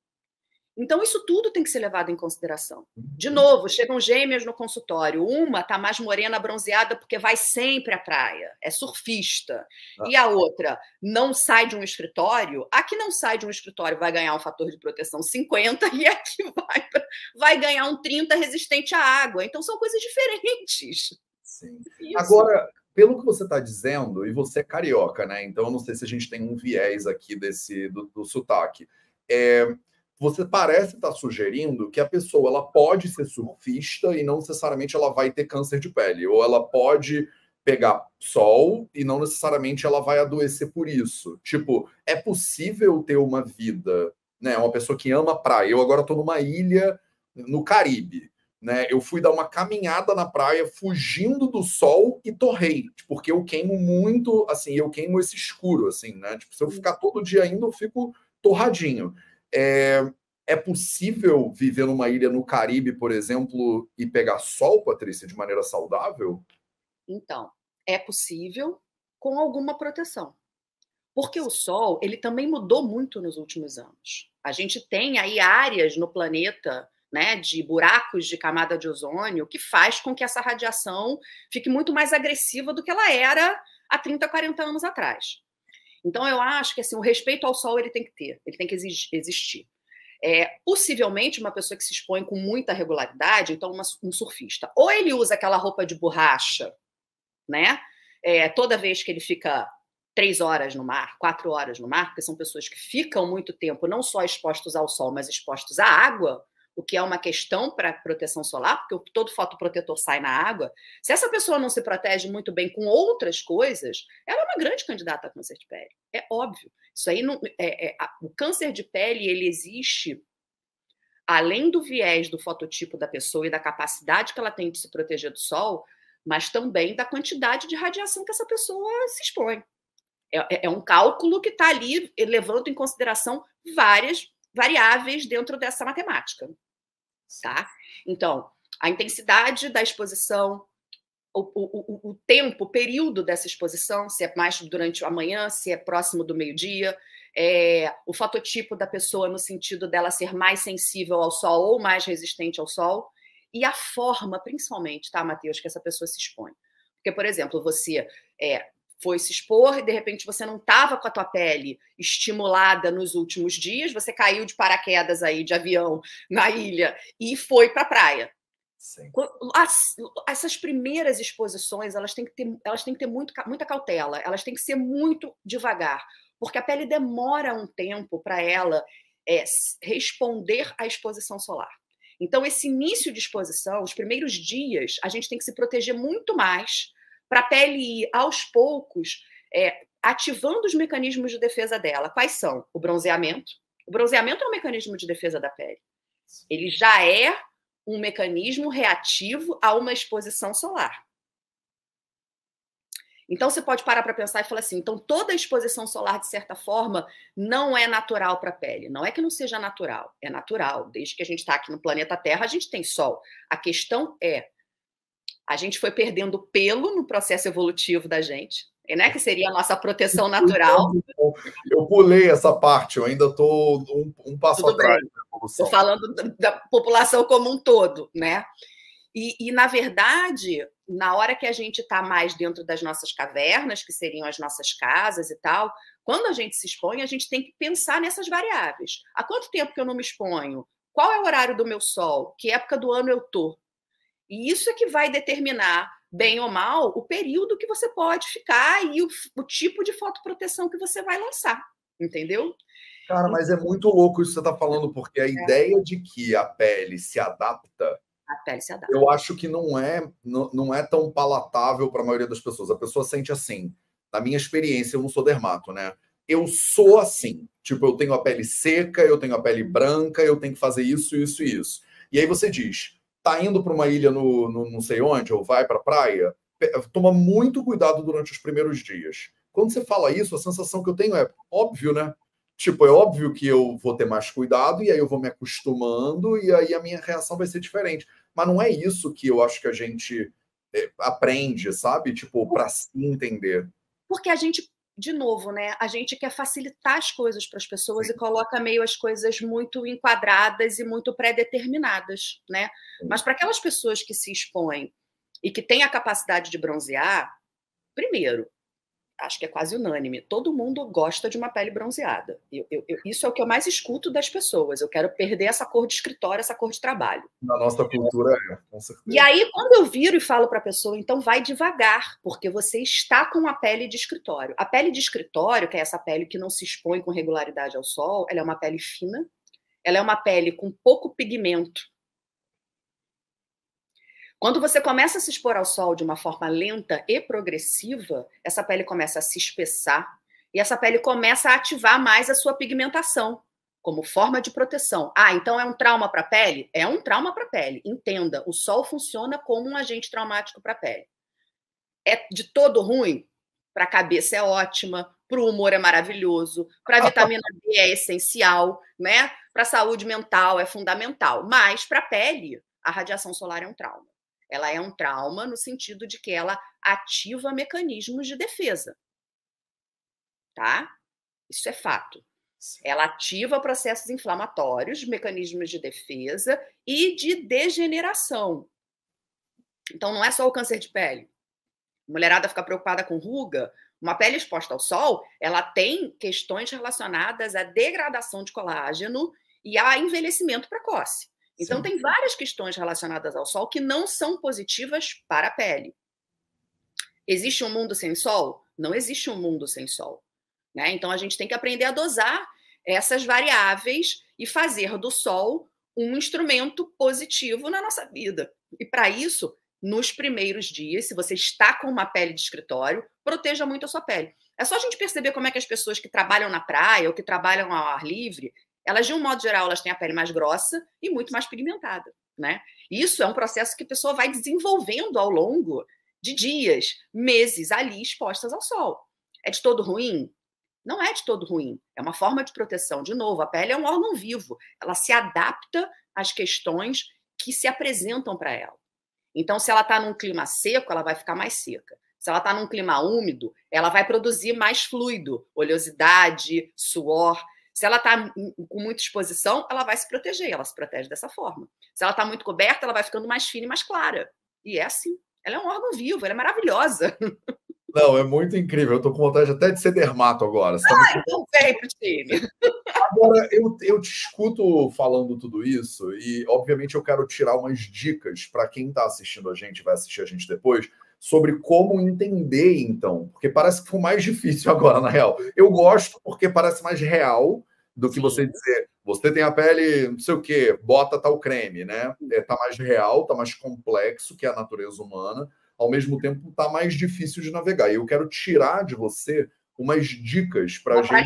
então, isso tudo tem que ser levado em consideração. De uhum. novo, chegam gêmeas no consultório. Uma está mais morena, bronzeada, porque vai sempre à praia, é surfista. Ah. E a outra não sai de um escritório. A que não sai de um escritório vai ganhar um fator de proteção 50 e a que vai, vai ganhar um 30 resistente à água. Então, são coisas diferentes. Sim. Agora, pelo que você está dizendo, e você é carioca, né? Então, eu não sei se a gente tem um viés aqui desse do, do sotaque. É, você parece estar sugerindo que a pessoa ela pode ser surfista e não necessariamente ela vai ter câncer de pele, ou ela pode pegar sol e não necessariamente ela vai adoecer por isso. Tipo, é possível ter uma vida, né? Uma pessoa que ama praia. Eu agora estou numa ilha no Caribe, né? Eu fui dar uma caminhada na praia fugindo do sol e torrei, porque eu queimo muito, assim, eu queimo esse escuro, assim, né? Tipo, se eu ficar todo dia indo, eu fico torradinho. É, é possível viver numa ilha no Caribe, por exemplo, e pegar sol, Patrícia, de maneira saudável? Então, é possível com alguma proteção. Porque o Sol, ele também mudou muito nos últimos anos. A gente tem aí áreas no planeta, né, de buracos de camada de ozônio, que faz com que essa radiação fique muito mais agressiva do que ela era há 30, 40 anos atrás. Então eu acho que assim, o respeito ao sol ele tem que ter, ele tem que existir. É, possivelmente uma pessoa que se expõe com muita regularidade, então uma, um surfista, ou ele usa aquela roupa de borracha né? É, toda vez que ele fica três horas no mar, quatro horas no mar, porque são pessoas que ficam muito tempo não só expostos ao sol, mas expostos à água, o que é uma questão para proteção solar, porque todo fotoprotetor sai na água. Se essa pessoa não se protege muito bem com outras coisas, ela é uma grande candidata a câncer de pele. É óbvio. Isso aí não, é, é, a, o câncer de pele ele existe além do viés do fototipo da pessoa e da capacidade que ela tem de se proteger do sol, mas também da quantidade de radiação que essa pessoa se expõe. É, é, é um cálculo que está ali levando em consideração várias variáveis dentro dessa matemática. Tá? Então, a intensidade da exposição, o, o, o, tempo, o período dessa exposição, se é mais durante a manhã, se é próximo do meio-dia, é, o fototipo da pessoa no sentido dela ser mais sensível ao sol ou mais resistente ao sol e a forma, principalmente, tá, Matheus, que essa pessoa se expõe. Porque, por exemplo, você é, foi se expor e de repente você não estava com a tua pele estimulada nos últimos dias, você caiu de paraquedas aí de avião na ilha e foi para a praia. As, essas primeiras exposições elas têm que ter, elas têm que ter muito, muita cautela, elas têm que ser muito devagar, porque a pele demora um tempo para ela é, responder à exposição solar. Então, esse início de exposição, os primeiros dias, a gente tem que se proteger muito mais para a pele ir aos poucos é, ativando os mecanismos de defesa dela. Quais são? O bronzeamento. O bronzeamento é um mecanismo de defesa da pele. Ele já é um mecanismo reativo a uma exposição solar. Então você pode parar para pensar e falar assim: então toda exposição solar, de certa forma, não é natural para a pele. Não é que não seja natural, é natural. Desde que a gente está aqui no planeta Terra, a gente tem sol. A questão é: a gente foi perdendo pelo no processo evolutivo da gente, né? Que seria a nossa proteção natural. Eu pulei essa parte, eu ainda estou um, um, passo Tudo atrás. Estou falando da, da população como um todo, né? E, e, na verdade, na hora que a gente está mais dentro das nossas cavernas, que seriam as nossas casas e tal, quando a gente se expõe, a gente tem que pensar nessas variáveis. Há quanto tempo que eu não me exponho? Qual é o horário do meu sol? Que época do ano eu tô? E isso é que vai determinar, bem ou mal, o período que você pode ficar e o, o tipo de fotoproteção que você vai lançar, entendeu? Cara, mas é muito louco isso que você está falando, porque a é. ideia de que a pele se adapta a pele se adapta. Eu acho que não é, não, não é tão palatável para a maioria das pessoas. A pessoa sente assim. Na minha experiência, eu não sou dermato, né? Eu sou assim. Tipo, eu tenho a pele seca, eu tenho a pele branca, eu tenho que fazer isso, isso e isso. E aí você diz, tá indo para uma ilha no, no não sei onde, ou vai para a praia, toma muito cuidado durante os primeiros dias. Quando você fala isso, a sensação que eu tenho é óbvio, né? Tipo, é óbvio que eu vou ter mais cuidado e aí eu vou me acostumando e aí a minha reação vai ser diferente. Mas não é isso que eu acho que a gente é, aprende, sabe? Tipo, para se entender. Porque a gente, de novo, né? A gente quer facilitar as coisas para as pessoas Sim. e coloca meio as coisas muito enquadradas e muito pré-determinadas, né? Sim. Mas para aquelas pessoas que se expõem e que têm a capacidade de bronzear, primeiro, acho que é quase unânime, todo mundo gosta de uma pele bronzeada. Eu, eu, eu, isso é o que eu mais escuto das pessoas. Eu quero perder essa cor de escritório, essa cor de trabalho. Na nossa cultura é, com certeza. E aí, quando eu viro e falo para a pessoa, então vai devagar, porque você está com a pele de escritório. A pele de escritório, que é essa pele que não se expõe com regularidade ao sol, ela é uma pele fina, ela é uma pele com pouco pigmento. Quando você começa a se expor ao sol de uma forma lenta e progressiva, essa pele começa a se espessar e essa pele começa a ativar mais a sua pigmentação como forma de proteção. Ah, então é um trauma para a pele? É um trauma para a pele. Entenda, o sol funciona como um agente traumático para a pele. É de todo ruim? Para a cabeça é ótima, para o humor é maravilhoso, para a vitamina D é essencial, né? Para a saúde mental é fundamental. Mas para a pele, a radiação solar é um trauma. Ela é um trauma no sentido de que ela ativa mecanismos de defesa. Tá? Isso é fato. Ela ativa processos inflamatórios, mecanismos de defesa e de degeneração. Então, não é só o câncer de pele. A mulherada fica preocupada com ruga. Uma pele exposta ao sol, ela tem questões relacionadas à degradação de colágeno e a envelhecimento precoce. Então, Sim. tem várias questões relacionadas ao sol que não são positivas para a pele. Existe um mundo sem sol? Não existe um mundo sem sol. Né? Então, a gente tem que aprender a dosar essas variáveis e fazer do sol um instrumento positivo na nossa vida. E para isso, nos primeiros dias, se você está com uma pele de escritório, proteja muito a sua pele. É só a gente perceber como é que as pessoas que trabalham na praia ou que trabalham ao ar livre, elas, de um modo geral, elas têm a pele mais grossa e muito mais pigmentada, né? Isso é um processo que a pessoa vai desenvolvendo ao longo de dias, meses ali expostas ao sol. É de todo ruim? Não é de todo ruim. É uma forma de proteção. De novo, a pele é um órgão vivo. Ela se adapta às questões que se apresentam para ela. Então, se ela está num clima seco, ela vai ficar mais seca. Se ela está num clima úmido, ela vai produzir mais fluido, oleosidade, suor. Se ela está com muita exposição, ela vai se proteger, ela se protege dessa forma. Se ela está muito coberta, ela vai ficando mais fina e mais clara. E é assim. Ela é um órgão vivo, ela é maravilhosa. Não, é muito incrível. Eu tô com vontade até de ser dermato agora. Ah, então vem pro time. Agora, eu, eu te escuto falando tudo isso e, obviamente, eu quero tirar umas dicas para quem está assistindo a gente, vai assistir a gente depois, sobre como entender, então. Porque parece que foi mais difícil agora, na real. Eu gosto porque parece mais real do que Sim. você dizer, você tem a pele, não sei o quê, bota tal creme, né? É, tá mais real, tá mais complexo que a natureza humana ao mesmo tempo está mais difícil de navegar. E eu quero tirar de você umas dicas para a gente.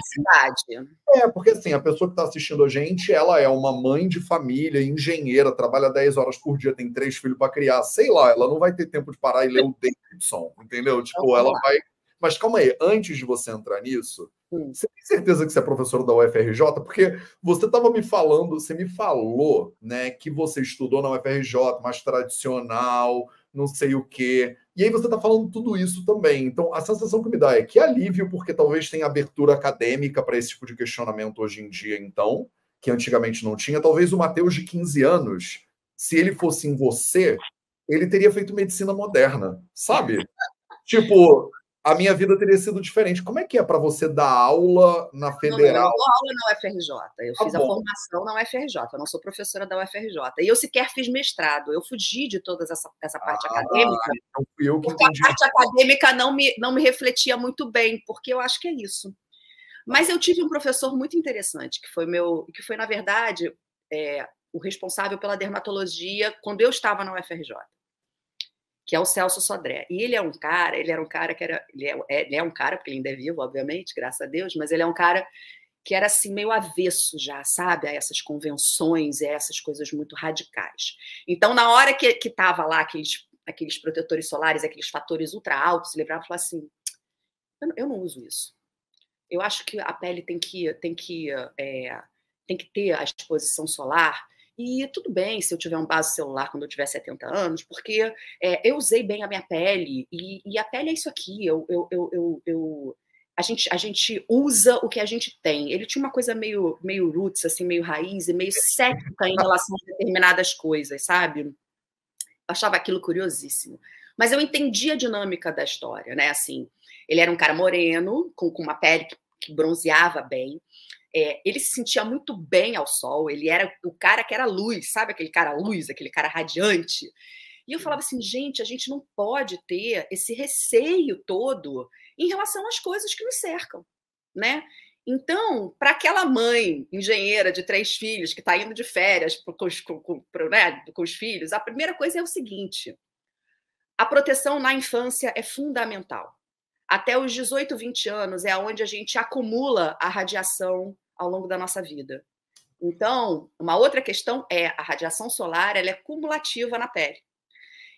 É, porque assim, a pessoa que está assistindo a gente, ela é uma mãe de família, engenheira, trabalha 10 horas por dia, tem três filhos para criar, sei lá, ela não vai ter tempo de parar e ler o Davidson, entendeu? Tipo, então, ela vai. Mas calma aí, antes de você entrar nisso, hum. você tem certeza que você é professora da UFRJ? Porque você estava me falando, você me falou, né, que você estudou na UFRJ, mais tradicional, não sei o quê. E aí você está falando tudo isso também. Então, a sensação que me dá é que alívio, porque talvez tenha abertura acadêmica para esse tipo de questionamento hoje em dia, então, que antigamente não tinha. Talvez o Mateus de 15 anos, se ele fosse em você, ele teria feito medicina moderna, sabe? tipo, a minha vida teria sido diferente. Como é que é para você dar aula na federal? Não, eu dou aula na UFRJ. Eu tá fiz bom. a formação na UFRJ. Eu não sou professora da UFRJ. E eu sequer fiz mestrado. Eu fugi de toda essa, essa parte ah, acadêmica. Então fui eu que porque entendi. a parte acadêmica não me, não me refletia muito bem, porque eu acho que é isso. Mas eu tive um professor muito interessante, que foi meu, que foi, na verdade, é, o responsável pela dermatologia quando eu estava na UFRJ que é o Celso Sodré. E ele é um cara, ele era um cara que era. Ele é, é, ele é um cara, porque ele ainda é vivo, obviamente, graças a Deus, mas ele é um cara que era assim meio avesso já, sabe, a essas convenções, a essas coisas muito radicais. Então, na hora que que tava lá aqueles aqueles protetores solares, aqueles fatores ultra altos, ele falava assim: eu não, eu não, uso isso. Eu acho que a pele tem que tem que é, tem que ter a exposição solar e tudo bem se eu tiver um base celular quando eu tiver 70 anos, porque é, eu usei bem a minha pele, e, e a pele é isso aqui, eu, eu, eu, eu, a gente, a gente usa o que a gente tem. Ele tinha uma coisa meio, meio roots, assim, meio raiz e meio cética em relação a determinadas coisas, sabe? Eu achava aquilo curiosíssimo. Mas eu entendi a dinâmica da história, né? Assim, ele era um cara moreno, com, com uma pele que, que bronzeava bem é, ele se sentia muito bem ao sol, ele era o cara que era luz, sabe aquele cara luz, aquele cara radiante. E eu falava assim, gente, a gente não pode ter esse receio todo em relação às coisas que nos cercam, né? Então, para aquela mãe engenheira de três filhos que está indo de férias com os, com, com, né, com os filhos, a primeira coisa é o seguinte: a proteção na infância é fundamental. Até os 18, 20 anos é onde a gente acumula a radiação ao longo da nossa vida. Então, uma outra questão é a radiação solar, ela é cumulativa na pele.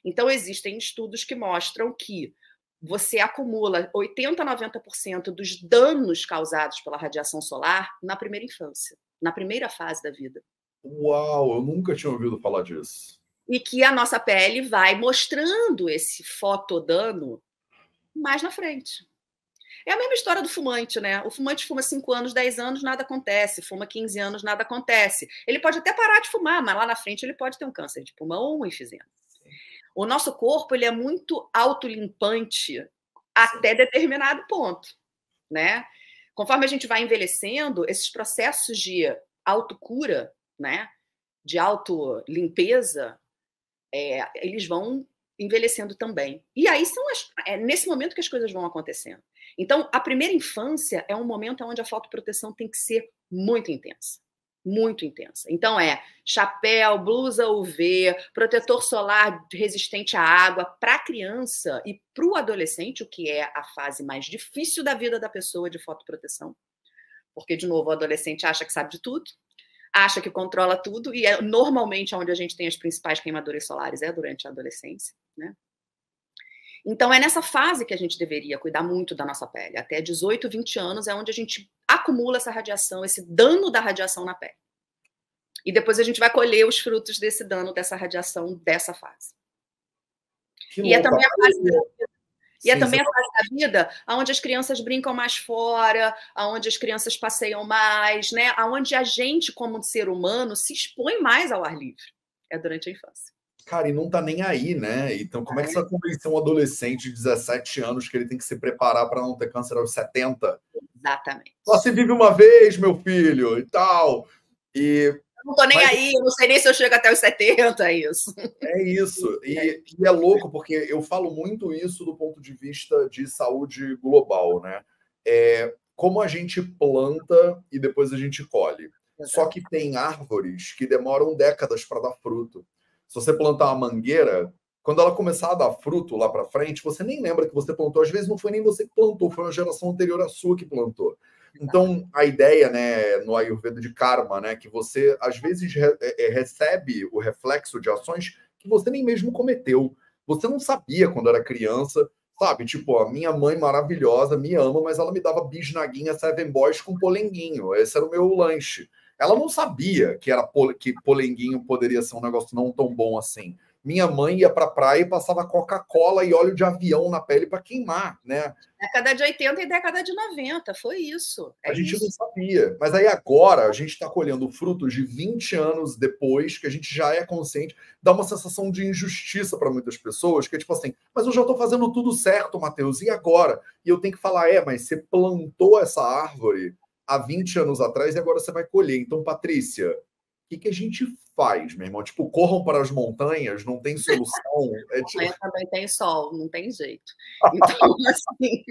Então, existem estudos que mostram que você acumula 80 a 90% dos danos causados pela radiação solar na primeira infância, na primeira fase da vida. Uau, eu nunca tinha ouvido falar disso. E que a nossa pele vai mostrando esse fotodano mais na frente. É a mesma história do fumante, né? O fumante fuma 5 anos, 10 anos, nada acontece. Fuma 15 anos, nada acontece. Ele pode até parar de fumar, mas lá na frente ele pode ter um câncer de pulmão ou um enfisema. O nosso corpo ele é muito autolimpante até determinado ponto, né? Conforme a gente vai envelhecendo, esses processos de autocura, né, de autolimpeza, é, eles vão envelhecendo também. E aí são as, é nesse momento que as coisas vão acontecendo. Então, a primeira infância é um momento onde a fotoproteção tem que ser muito intensa. Muito intensa. Então, é chapéu, blusa UV, protetor solar resistente à água para a criança e para o adolescente, o que é a fase mais difícil da vida da pessoa de fotoproteção. Porque, de novo, o adolescente acha que sabe de tudo, acha que controla tudo, e é normalmente onde a gente tem as principais queimaduras solares é durante a adolescência, né? Então, é nessa fase que a gente deveria cuidar muito da nossa pele. Até 18, 20 anos é onde a gente acumula essa radiação, esse dano da radiação na pele. E depois a gente vai colher os frutos desse dano, dessa radiação, dessa fase. Que e é também a fase da vida. E é também a fase da vida onde as crianças brincam mais fora, onde as crianças passeiam mais, né? Onde a gente, como ser humano, se expõe mais ao ar livre. É durante a infância cara, e não tá nem aí, né? Então, como é que você vai convencer um adolescente de 17 anos que ele tem que se preparar para não ter câncer aos 70? Exatamente. Só se vive uma vez, meu filho, e tal. E não tô nem Mas... aí, eu não sei nem se eu chego até os 70, é isso. É isso. E, e, é louco, porque eu falo muito isso do ponto de vista de saúde global, né? É, como a gente planta e depois a gente colhe. Só que tem árvores que demoram décadas para dar fruto. Se você plantar uma mangueira, quando ela começar a dar fruto lá para frente, você nem lembra que você plantou. Às vezes não foi nem você que plantou, foi uma geração anterior à sua que plantou. Então, a ideia, né, no Ayurveda de karma, né, que você às vezes re é, é, recebe o reflexo de ações que você nem mesmo cometeu. Você não sabia quando era criança, sabe? Tipo, a minha mãe maravilhosa me ama, mas ela me dava bisnaguinha Seven Boys com polenguinho. Esse era o meu lanche. Ela não sabia que era que polenguinho poderia ser um negócio não tão bom assim. Minha mãe ia para a praia e passava Coca-Cola e óleo de avião na pele para queimar, né? Década de 80 e década de 90, foi isso. É a gente isso. não sabia. Mas aí agora a gente está colhendo frutos de 20 anos depois, que a gente já é consciente, dá uma sensação de injustiça para muitas pessoas, que é tipo assim, mas eu já estou fazendo tudo certo, Matheus, e agora? E eu tenho que falar, é, mas você plantou essa árvore há 20 anos atrás e agora você vai colher. Então, Patrícia, que, que a gente faz, meu irmão? Tipo, corram para as montanhas, não tem solução. É tipo... também tem sol, não tem jeito. Então, assim,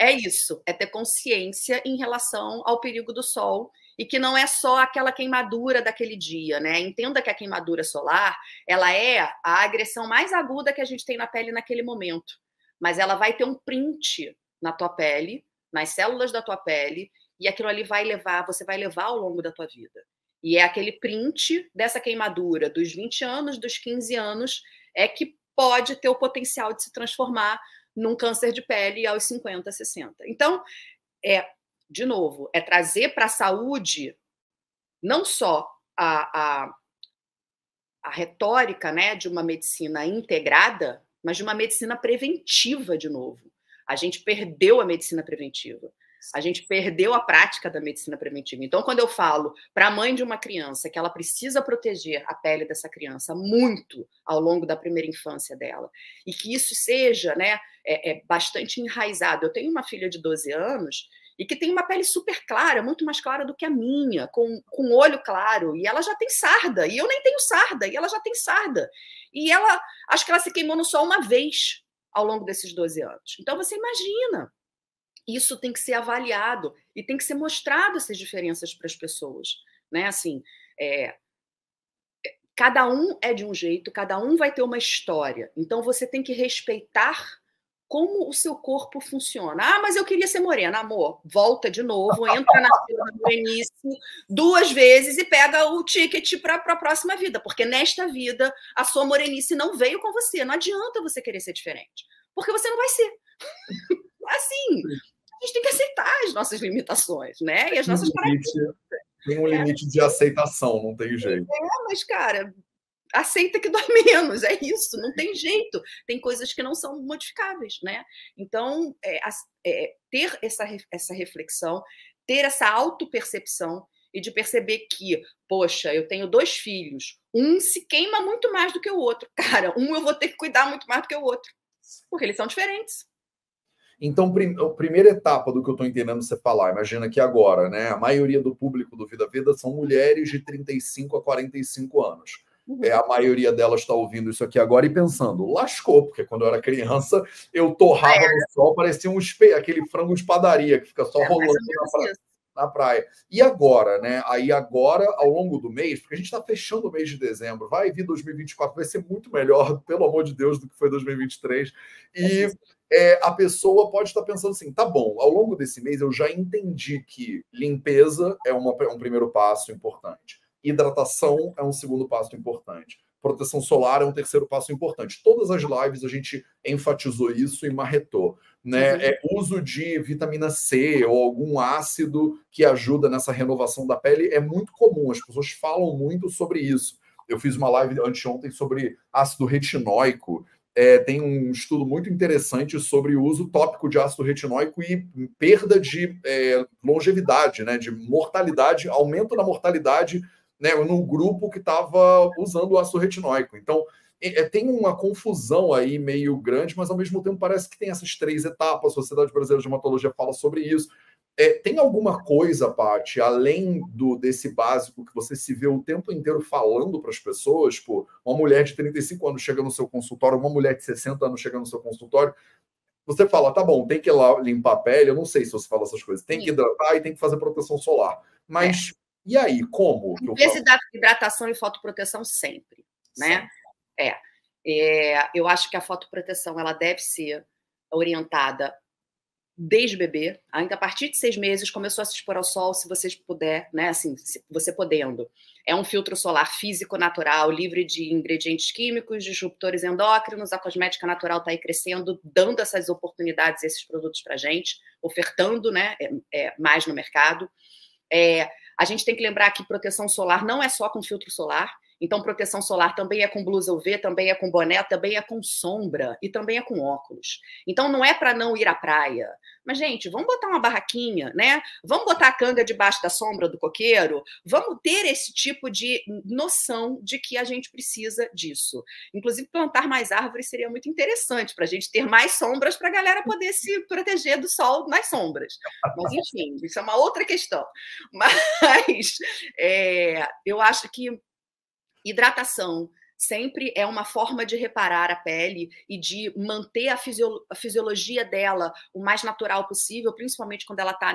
é isso, é ter consciência em relação ao perigo do sol e que não é só aquela queimadura daquele dia, né? Entenda que a queimadura solar, ela é a agressão mais aguda que a gente tem na pele naquele momento, mas ela vai ter um print na tua pele nas células da tua pele, e aquilo ali vai levar, você vai levar ao longo da tua vida. E é aquele print dessa queimadura dos 20 anos, dos 15 anos, é que pode ter o potencial de se transformar num câncer de pele aos 50, 60. Então, é, de novo, é trazer para a saúde não só a, a, a retórica né, de uma medicina integrada, mas de uma medicina preventiva, de novo. A gente perdeu a medicina preventiva. A gente perdeu a prática da medicina preventiva. Então, quando eu falo para a mãe de uma criança que ela precisa proteger a pele dessa criança muito ao longo da primeira infância dela, e que isso seja né, é, é bastante enraizado. Eu tenho uma filha de 12 anos e que tem uma pele super clara, muito mais clara do que a minha, com, com olho claro, e ela já tem sarda, e eu nem tenho sarda, e ela já tem sarda. E ela, acho que ela se queimou no sol uma vez ao longo desses 12 anos. Então você imagina isso tem que ser avaliado e tem que ser mostrado essas diferenças para as pessoas, né? Assim, é, cada um é de um jeito, cada um vai ter uma história. Então você tem que respeitar como o seu corpo funciona. Ah, mas eu queria ser morena, amor. Volta de novo, entra na fila da morenice duas vezes e pega o ticket para a próxima vida, porque nesta vida a sua morenice não veio com você. Não adianta você querer ser diferente, porque você não vai ser. Assim, a gente tem que aceitar as nossas limitações, né? E as nossas características. Tem um limite de aceitação, não tem jeito. É, mas, cara, aceita que dói menos, é isso, não tem jeito. Tem coisas que não são modificáveis, né? Então, é, é, ter essa, essa reflexão, ter essa autopercepção e de perceber que, poxa, eu tenho dois filhos, um se queima muito mais do que o outro. Cara, um eu vou ter que cuidar muito mais do que o outro, porque eles são diferentes. Então, prim a primeira etapa do que eu estou entendendo você falar, imagina que agora, né? A maioria do público do Vida Vida são mulheres de 35 a 45 anos. Uhum. É, a maioria delas está ouvindo isso aqui agora e pensando, lascou, porque quando eu era criança, eu torrava é. no sol, parecia um espelho, aquele frango de padaria que fica só é, rolando na praia, na praia. E agora, né? Aí agora, ao longo do mês, porque a gente está fechando o mês de dezembro, vai vir 2024, vai ser muito melhor, pelo amor de Deus, do que foi 2023. E é, a pessoa pode estar pensando assim: tá bom, ao longo desse mês eu já entendi que limpeza é, uma, é um primeiro passo importante, hidratação é um segundo passo importante, proteção solar é um terceiro passo importante. Todas as lives a gente enfatizou isso e marretou. Né? Uhum. É, uso de vitamina C ou algum ácido que ajuda nessa renovação da pele é muito comum, as pessoas falam muito sobre isso. Eu fiz uma live anteontem sobre ácido retinóico, é, tem um estudo muito interessante sobre o uso tópico de ácido retinóico e perda de é, longevidade, né, de mortalidade, aumento na mortalidade né, no grupo que estava usando o ácido retinóico. Então, é, é, tem uma confusão aí meio grande, mas ao mesmo tempo parece que tem essas três etapas. A Sociedade Brasileira de Hematologia fala sobre isso. É, tem alguma coisa, Paty, além do desse básico que você se vê o tempo inteiro falando para as pessoas? Tipo, uma mulher de 35 anos chega no seu consultório, uma mulher de 60 anos chega no seu consultório. Você fala, tá bom, tem que ir lá limpar a pele. Eu não sei se você fala essas coisas. Tem Sim. que hidratar e tem que fazer proteção solar. Mas é. e aí, como? Necessidade de hidratação e fotoproteção sempre, né? É. é. Eu acho que a fotoproteção ela deve ser orientada desde bebê, ainda a partir de seis meses, começou a se expor ao sol, se vocês puder, né? Assim, você podendo. É um filtro solar físico natural, livre de ingredientes químicos, disruptores endócrinos. A cosmética natural está aí crescendo, dando essas oportunidades, esses produtos para gente, ofertando, né? É, é, mais no mercado. É, a gente tem que lembrar que proteção solar não é só com filtro solar. Então, proteção solar também é com blusa UV, também é com boné, também é com sombra e também é com óculos. Então, não é para não ir à praia. Mas, gente, vamos botar uma barraquinha, né? Vamos botar a canga debaixo da sombra do coqueiro? Vamos ter esse tipo de noção de que a gente precisa disso. Inclusive, plantar mais árvores seria muito interessante para a gente ter mais sombras para a galera poder se proteger do sol nas sombras. Mas, enfim, isso é uma outra questão. Mas é, eu acho que hidratação sempre é uma forma de reparar a pele e de manter a, fisiolo a fisiologia dela o mais natural possível, principalmente quando ela está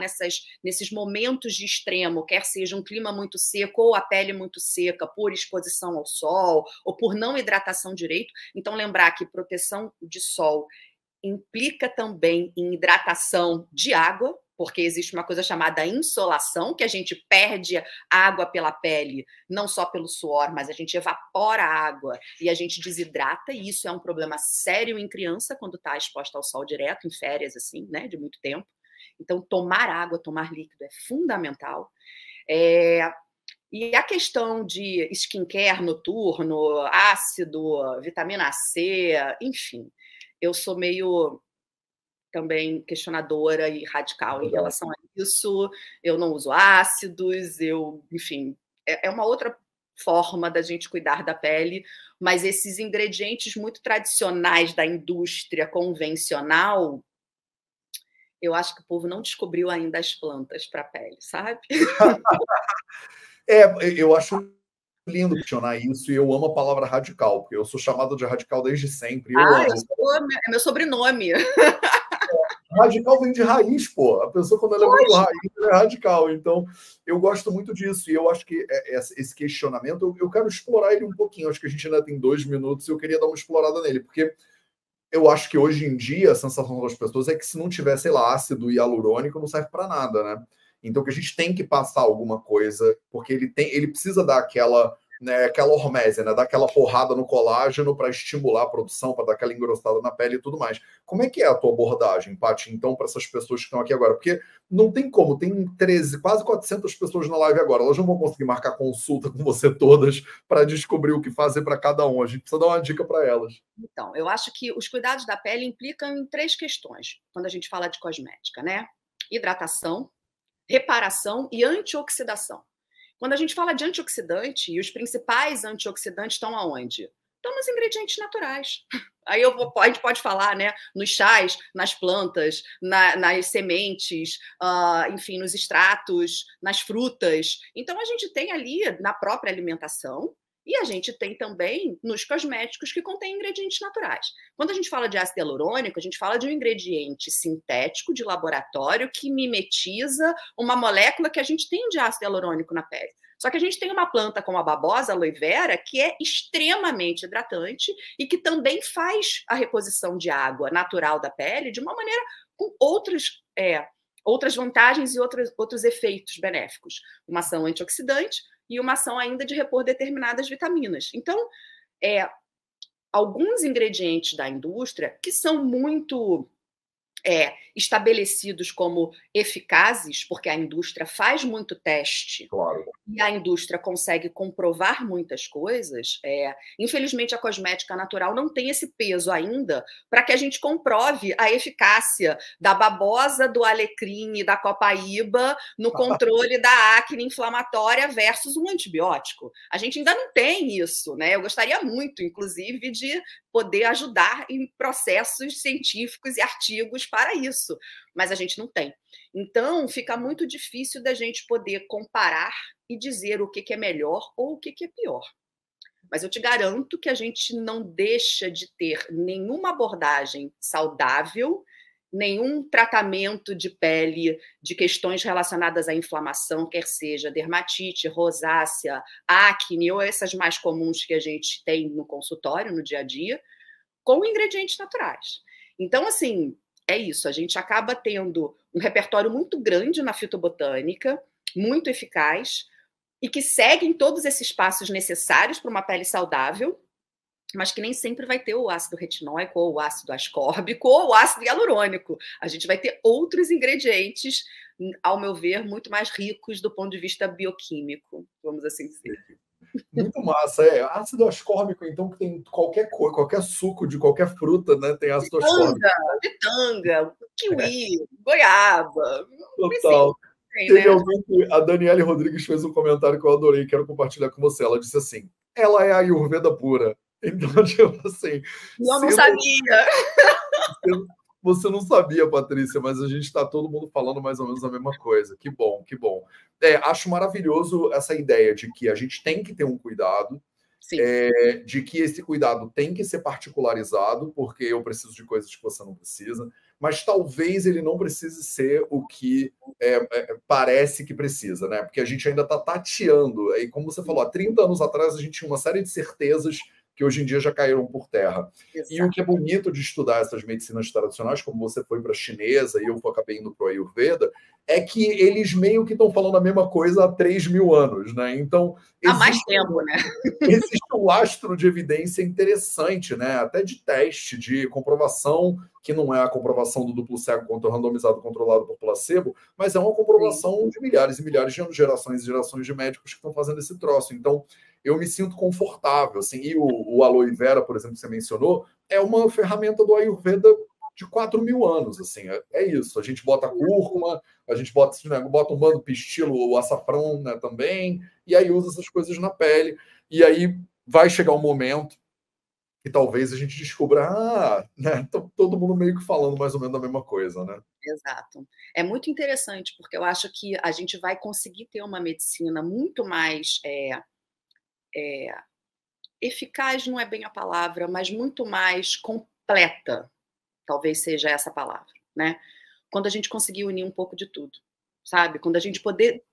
nesses momentos de extremo, quer seja um clima muito seco ou a pele muito seca por exposição ao sol ou por não hidratação direito. Então, lembrar que proteção de sol implica também em hidratação de água, porque existe uma coisa chamada insolação, que a gente perde água pela pele, não só pelo suor, mas a gente evapora a água e a gente desidrata, e isso é um problema sério em criança quando está exposta ao sol direto, em férias, assim, né, de muito tempo. Então, tomar água, tomar líquido é fundamental. É... E a questão de skincare noturno, ácido, vitamina C, enfim, eu sou meio também questionadora e radical em relação a isso. Eu não uso ácidos, eu, enfim, é, é uma outra forma da gente cuidar da pele, mas esses ingredientes muito tradicionais da indústria convencional, eu acho que o povo não descobriu ainda as plantas para a pele, sabe? é, eu acho lindo questionar isso e eu amo a palavra radical, porque eu sou chamado de radical desde sempre. ah, amo. é meu sobrenome. radical vem de raiz, pô. A pessoa, quando ela é muito raiz, ela é radical. Então, eu gosto muito disso. E eu acho que é, esse questionamento, eu quero explorar ele um pouquinho. Acho que a gente ainda tem dois minutos e eu queria dar uma explorada nele, porque eu acho que hoje em dia a sensação das pessoas é que se não tiver, sei lá, ácido hialurônico, não serve para nada, né? Então que a gente tem que passar alguma coisa, porque ele tem, ele precisa dar aquela né, aquela hormese, né, dar aquela porrada no colágeno para estimular a produção, para dar aquela engrossada na pele e tudo mais. Como é que é a tua abordagem, Paty, então, para essas pessoas que estão aqui agora? Porque não tem como, tem 13, quase 400 pessoas na live agora, elas não vão conseguir marcar consulta com você todas para descobrir o que fazer para cada um. A gente precisa dar uma dica para elas. Então, eu acho que os cuidados da pele implicam em três questões, quando a gente fala de cosmética, né? Hidratação, reparação e antioxidação. Quando a gente fala de antioxidante, e os principais antioxidantes estão aonde? Estão nos ingredientes naturais. Aí eu vou, a gente pode falar, né, nos chás, nas plantas, na, nas sementes, uh, enfim, nos extratos, nas frutas. Então a gente tem ali na própria alimentação e a gente tem também nos cosméticos que contêm ingredientes naturais. Quando a gente fala de ácido hialurônico, a gente fala de um ingrediente sintético de laboratório que mimetiza uma molécula que a gente tem de ácido hialurônico na pele. Só que a gente tem uma planta como a babosa, a aloe vera, que é extremamente hidratante e que também faz a reposição de água natural da pele de uma maneira com outros, é, outras vantagens e outros, outros efeitos benéficos. Uma ação antioxidante, e uma ação ainda de repor determinadas vitaminas. Então, é, alguns ingredientes da indústria que são muito é, estabelecidos como eficazes, porque a indústria faz muito teste claro. E a indústria consegue comprovar muitas coisas, é, infelizmente a cosmética natural não tem esse peso ainda para que a gente comprove a eficácia da babosa, do alecrim e da copaíba no controle da acne inflamatória versus um antibiótico. A gente ainda não tem isso, né? Eu gostaria muito, inclusive, de poder ajudar em processos científicos e artigos para isso, mas a gente não tem. Então, fica muito difícil da gente poder comparar e dizer o que, que é melhor ou o que, que é pior. Mas eu te garanto que a gente não deixa de ter nenhuma abordagem saudável, nenhum tratamento de pele de questões relacionadas à inflamação, quer seja dermatite, rosácea, acne ou essas mais comuns que a gente tem no consultório, no dia a dia, com ingredientes naturais. Então, assim, é isso. A gente acaba tendo um repertório muito grande na fitobotânica, muito eficaz, e que seguem todos esses passos necessários para uma pele saudável, mas que nem sempre vai ter o ácido retinóico, ou o ácido ascórbico, ou o ácido hialurônico. A gente vai ter outros ingredientes, ao meu ver, muito mais ricos do ponto de vista bioquímico, vamos assim dizer. Muito massa, é. Ácido ascórbico, então, que tem qualquer coisa, qualquer suco de qualquer fruta, né? Tem ácido ascórbico. Pitanga, kiwi, é. goiaba. Total. Tem, Teve né? alguém que a Daniele Rodrigues fez um comentário que eu adorei, quero compartilhar com você. Ela disse assim: ela é a Ayurveda pura. Então, tipo assim. Eu não sabia. Você não sabia, Patrícia, mas a gente está todo mundo falando mais ou menos a mesma coisa. Que bom, que bom. É, acho maravilhoso essa ideia de que a gente tem que ter um cuidado, é, de que esse cuidado tem que ser particularizado, porque eu preciso de coisas que você não precisa, mas talvez ele não precise ser o que é, é, parece que precisa, né? Porque a gente ainda está tateando. E como você falou, há 30 anos atrás a gente tinha uma série de certezas que hoje em dia já caíram por terra. Exato. E o que é bonito de estudar essas medicinas tradicionais, como você foi para a chinesa e eu acabei indo para o Ayurveda, é que eles meio que estão falando a mesma coisa há 3 mil anos, né? Então. Há mais tempo, né? existe um lastro de evidência interessante, né? Até de teste, de comprovação, que não é a comprovação do duplo cego contra randomizado controlado por placebo, mas é uma comprovação Sim. de milhares e milhares de anos, gerações e gerações de médicos que estão fazendo esse troço. Então, eu me sinto confortável. Assim, e o, o aloe vera, por exemplo, que você mencionou, é uma ferramenta do Ayurveda de 4 mil anos. Assim, é, é isso. A gente bota cúrcuma, a gente bota, né, bota um bando pistilo, o açafrão né, também, e aí usa essas coisas na pele. E aí vai chegar um momento que talvez a gente descubra, ah, né, todo mundo meio que falando mais ou menos a mesma coisa, né? Exato. É muito interessante, porque eu acho que a gente vai conseguir ter uma medicina muito mais é, é, eficaz não é bem a palavra, mas muito mais completa, talvez seja essa palavra, né? quando a gente conseguir unir um pouco de tudo, sabe? Quando a gente poder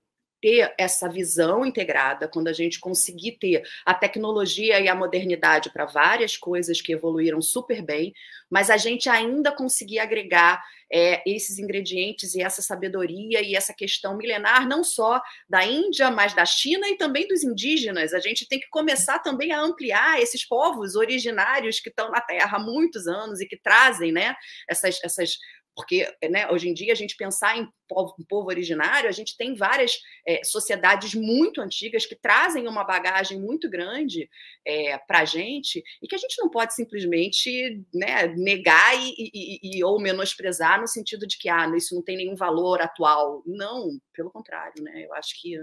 ter essa visão integrada, quando a gente conseguir ter a tecnologia e a modernidade para várias coisas que evoluíram super bem, mas a gente ainda conseguir agregar é, esses ingredientes e essa sabedoria e essa questão milenar, não só da Índia, mas da China e também dos indígenas. A gente tem que começar também a ampliar esses povos originários que estão na Terra há muitos anos e que trazem né, essas, essas porque né, hoje em dia a gente pensar em povo, em povo originário, a gente tem várias é, sociedades muito antigas que trazem uma bagagem muito grande é, para a gente e que a gente não pode simplesmente né, negar e, e, e, ou menosprezar no sentido de que ah, isso não tem nenhum valor atual. Não, pelo contrário, né? Eu acho que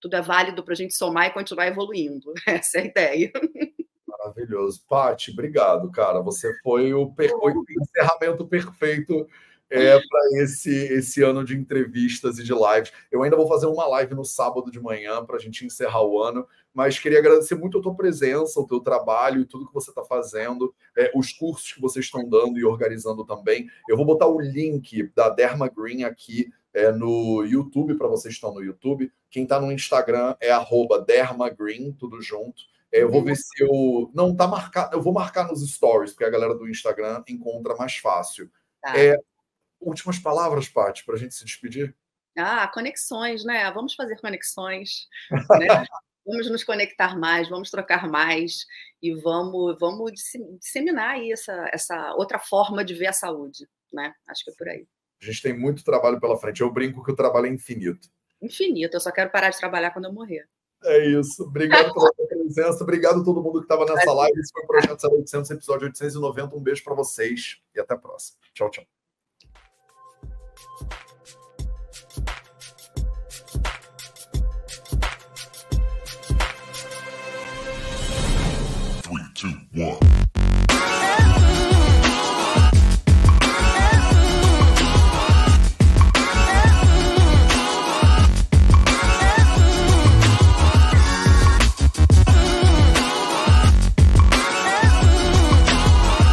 tudo é válido para a gente somar e continuar evoluindo. Essa é a ideia. Maravilhoso. Pati, obrigado, cara. Você foi o, per... o encerramento perfeito é, para esse, esse ano de entrevistas e de lives. Eu ainda vou fazer uma live no sábado de manhã para a gente encerrar o ano, mas queria agradecer muito a tua presença, o teu trabalho e tudo que você está fazendo, é, os cursos que vocês estão dando e organizando também. Eu vou botar o link da Derma Green aqui é, no YouTube, para vocês que estão no YouTube. Quem está no Instagram é dermagreen, tudo junto. É, eu vou ver se eu. Não, tá marcado. Eu vou marcar nos stories, porque a galera do Instagram encontra mais fácil. Tá. É, últimas palavras, Paty, para a gente se despedir? Ah, conexões, né? Vamos fazer conexões. Né? vamos nos conectar mais, vamos trocar mais e vamos, vamos disseminar aí essa, essa outra forma de ver a saúde, né? Acho que é por aí. A gente tem muito trabalho pela frente. Eu brinco que o trabalho é infinito. Infinito. Eu só quero parar de trabalhar quando eu morrer. É isso. Obrigado pela sua presença. Obrigado a todo mundo que estava nessa live. Esse foi o Projeto 0800, episódio 890. Um beijo para vocês e até a próxima. Tchau, tchau. Three, two, one.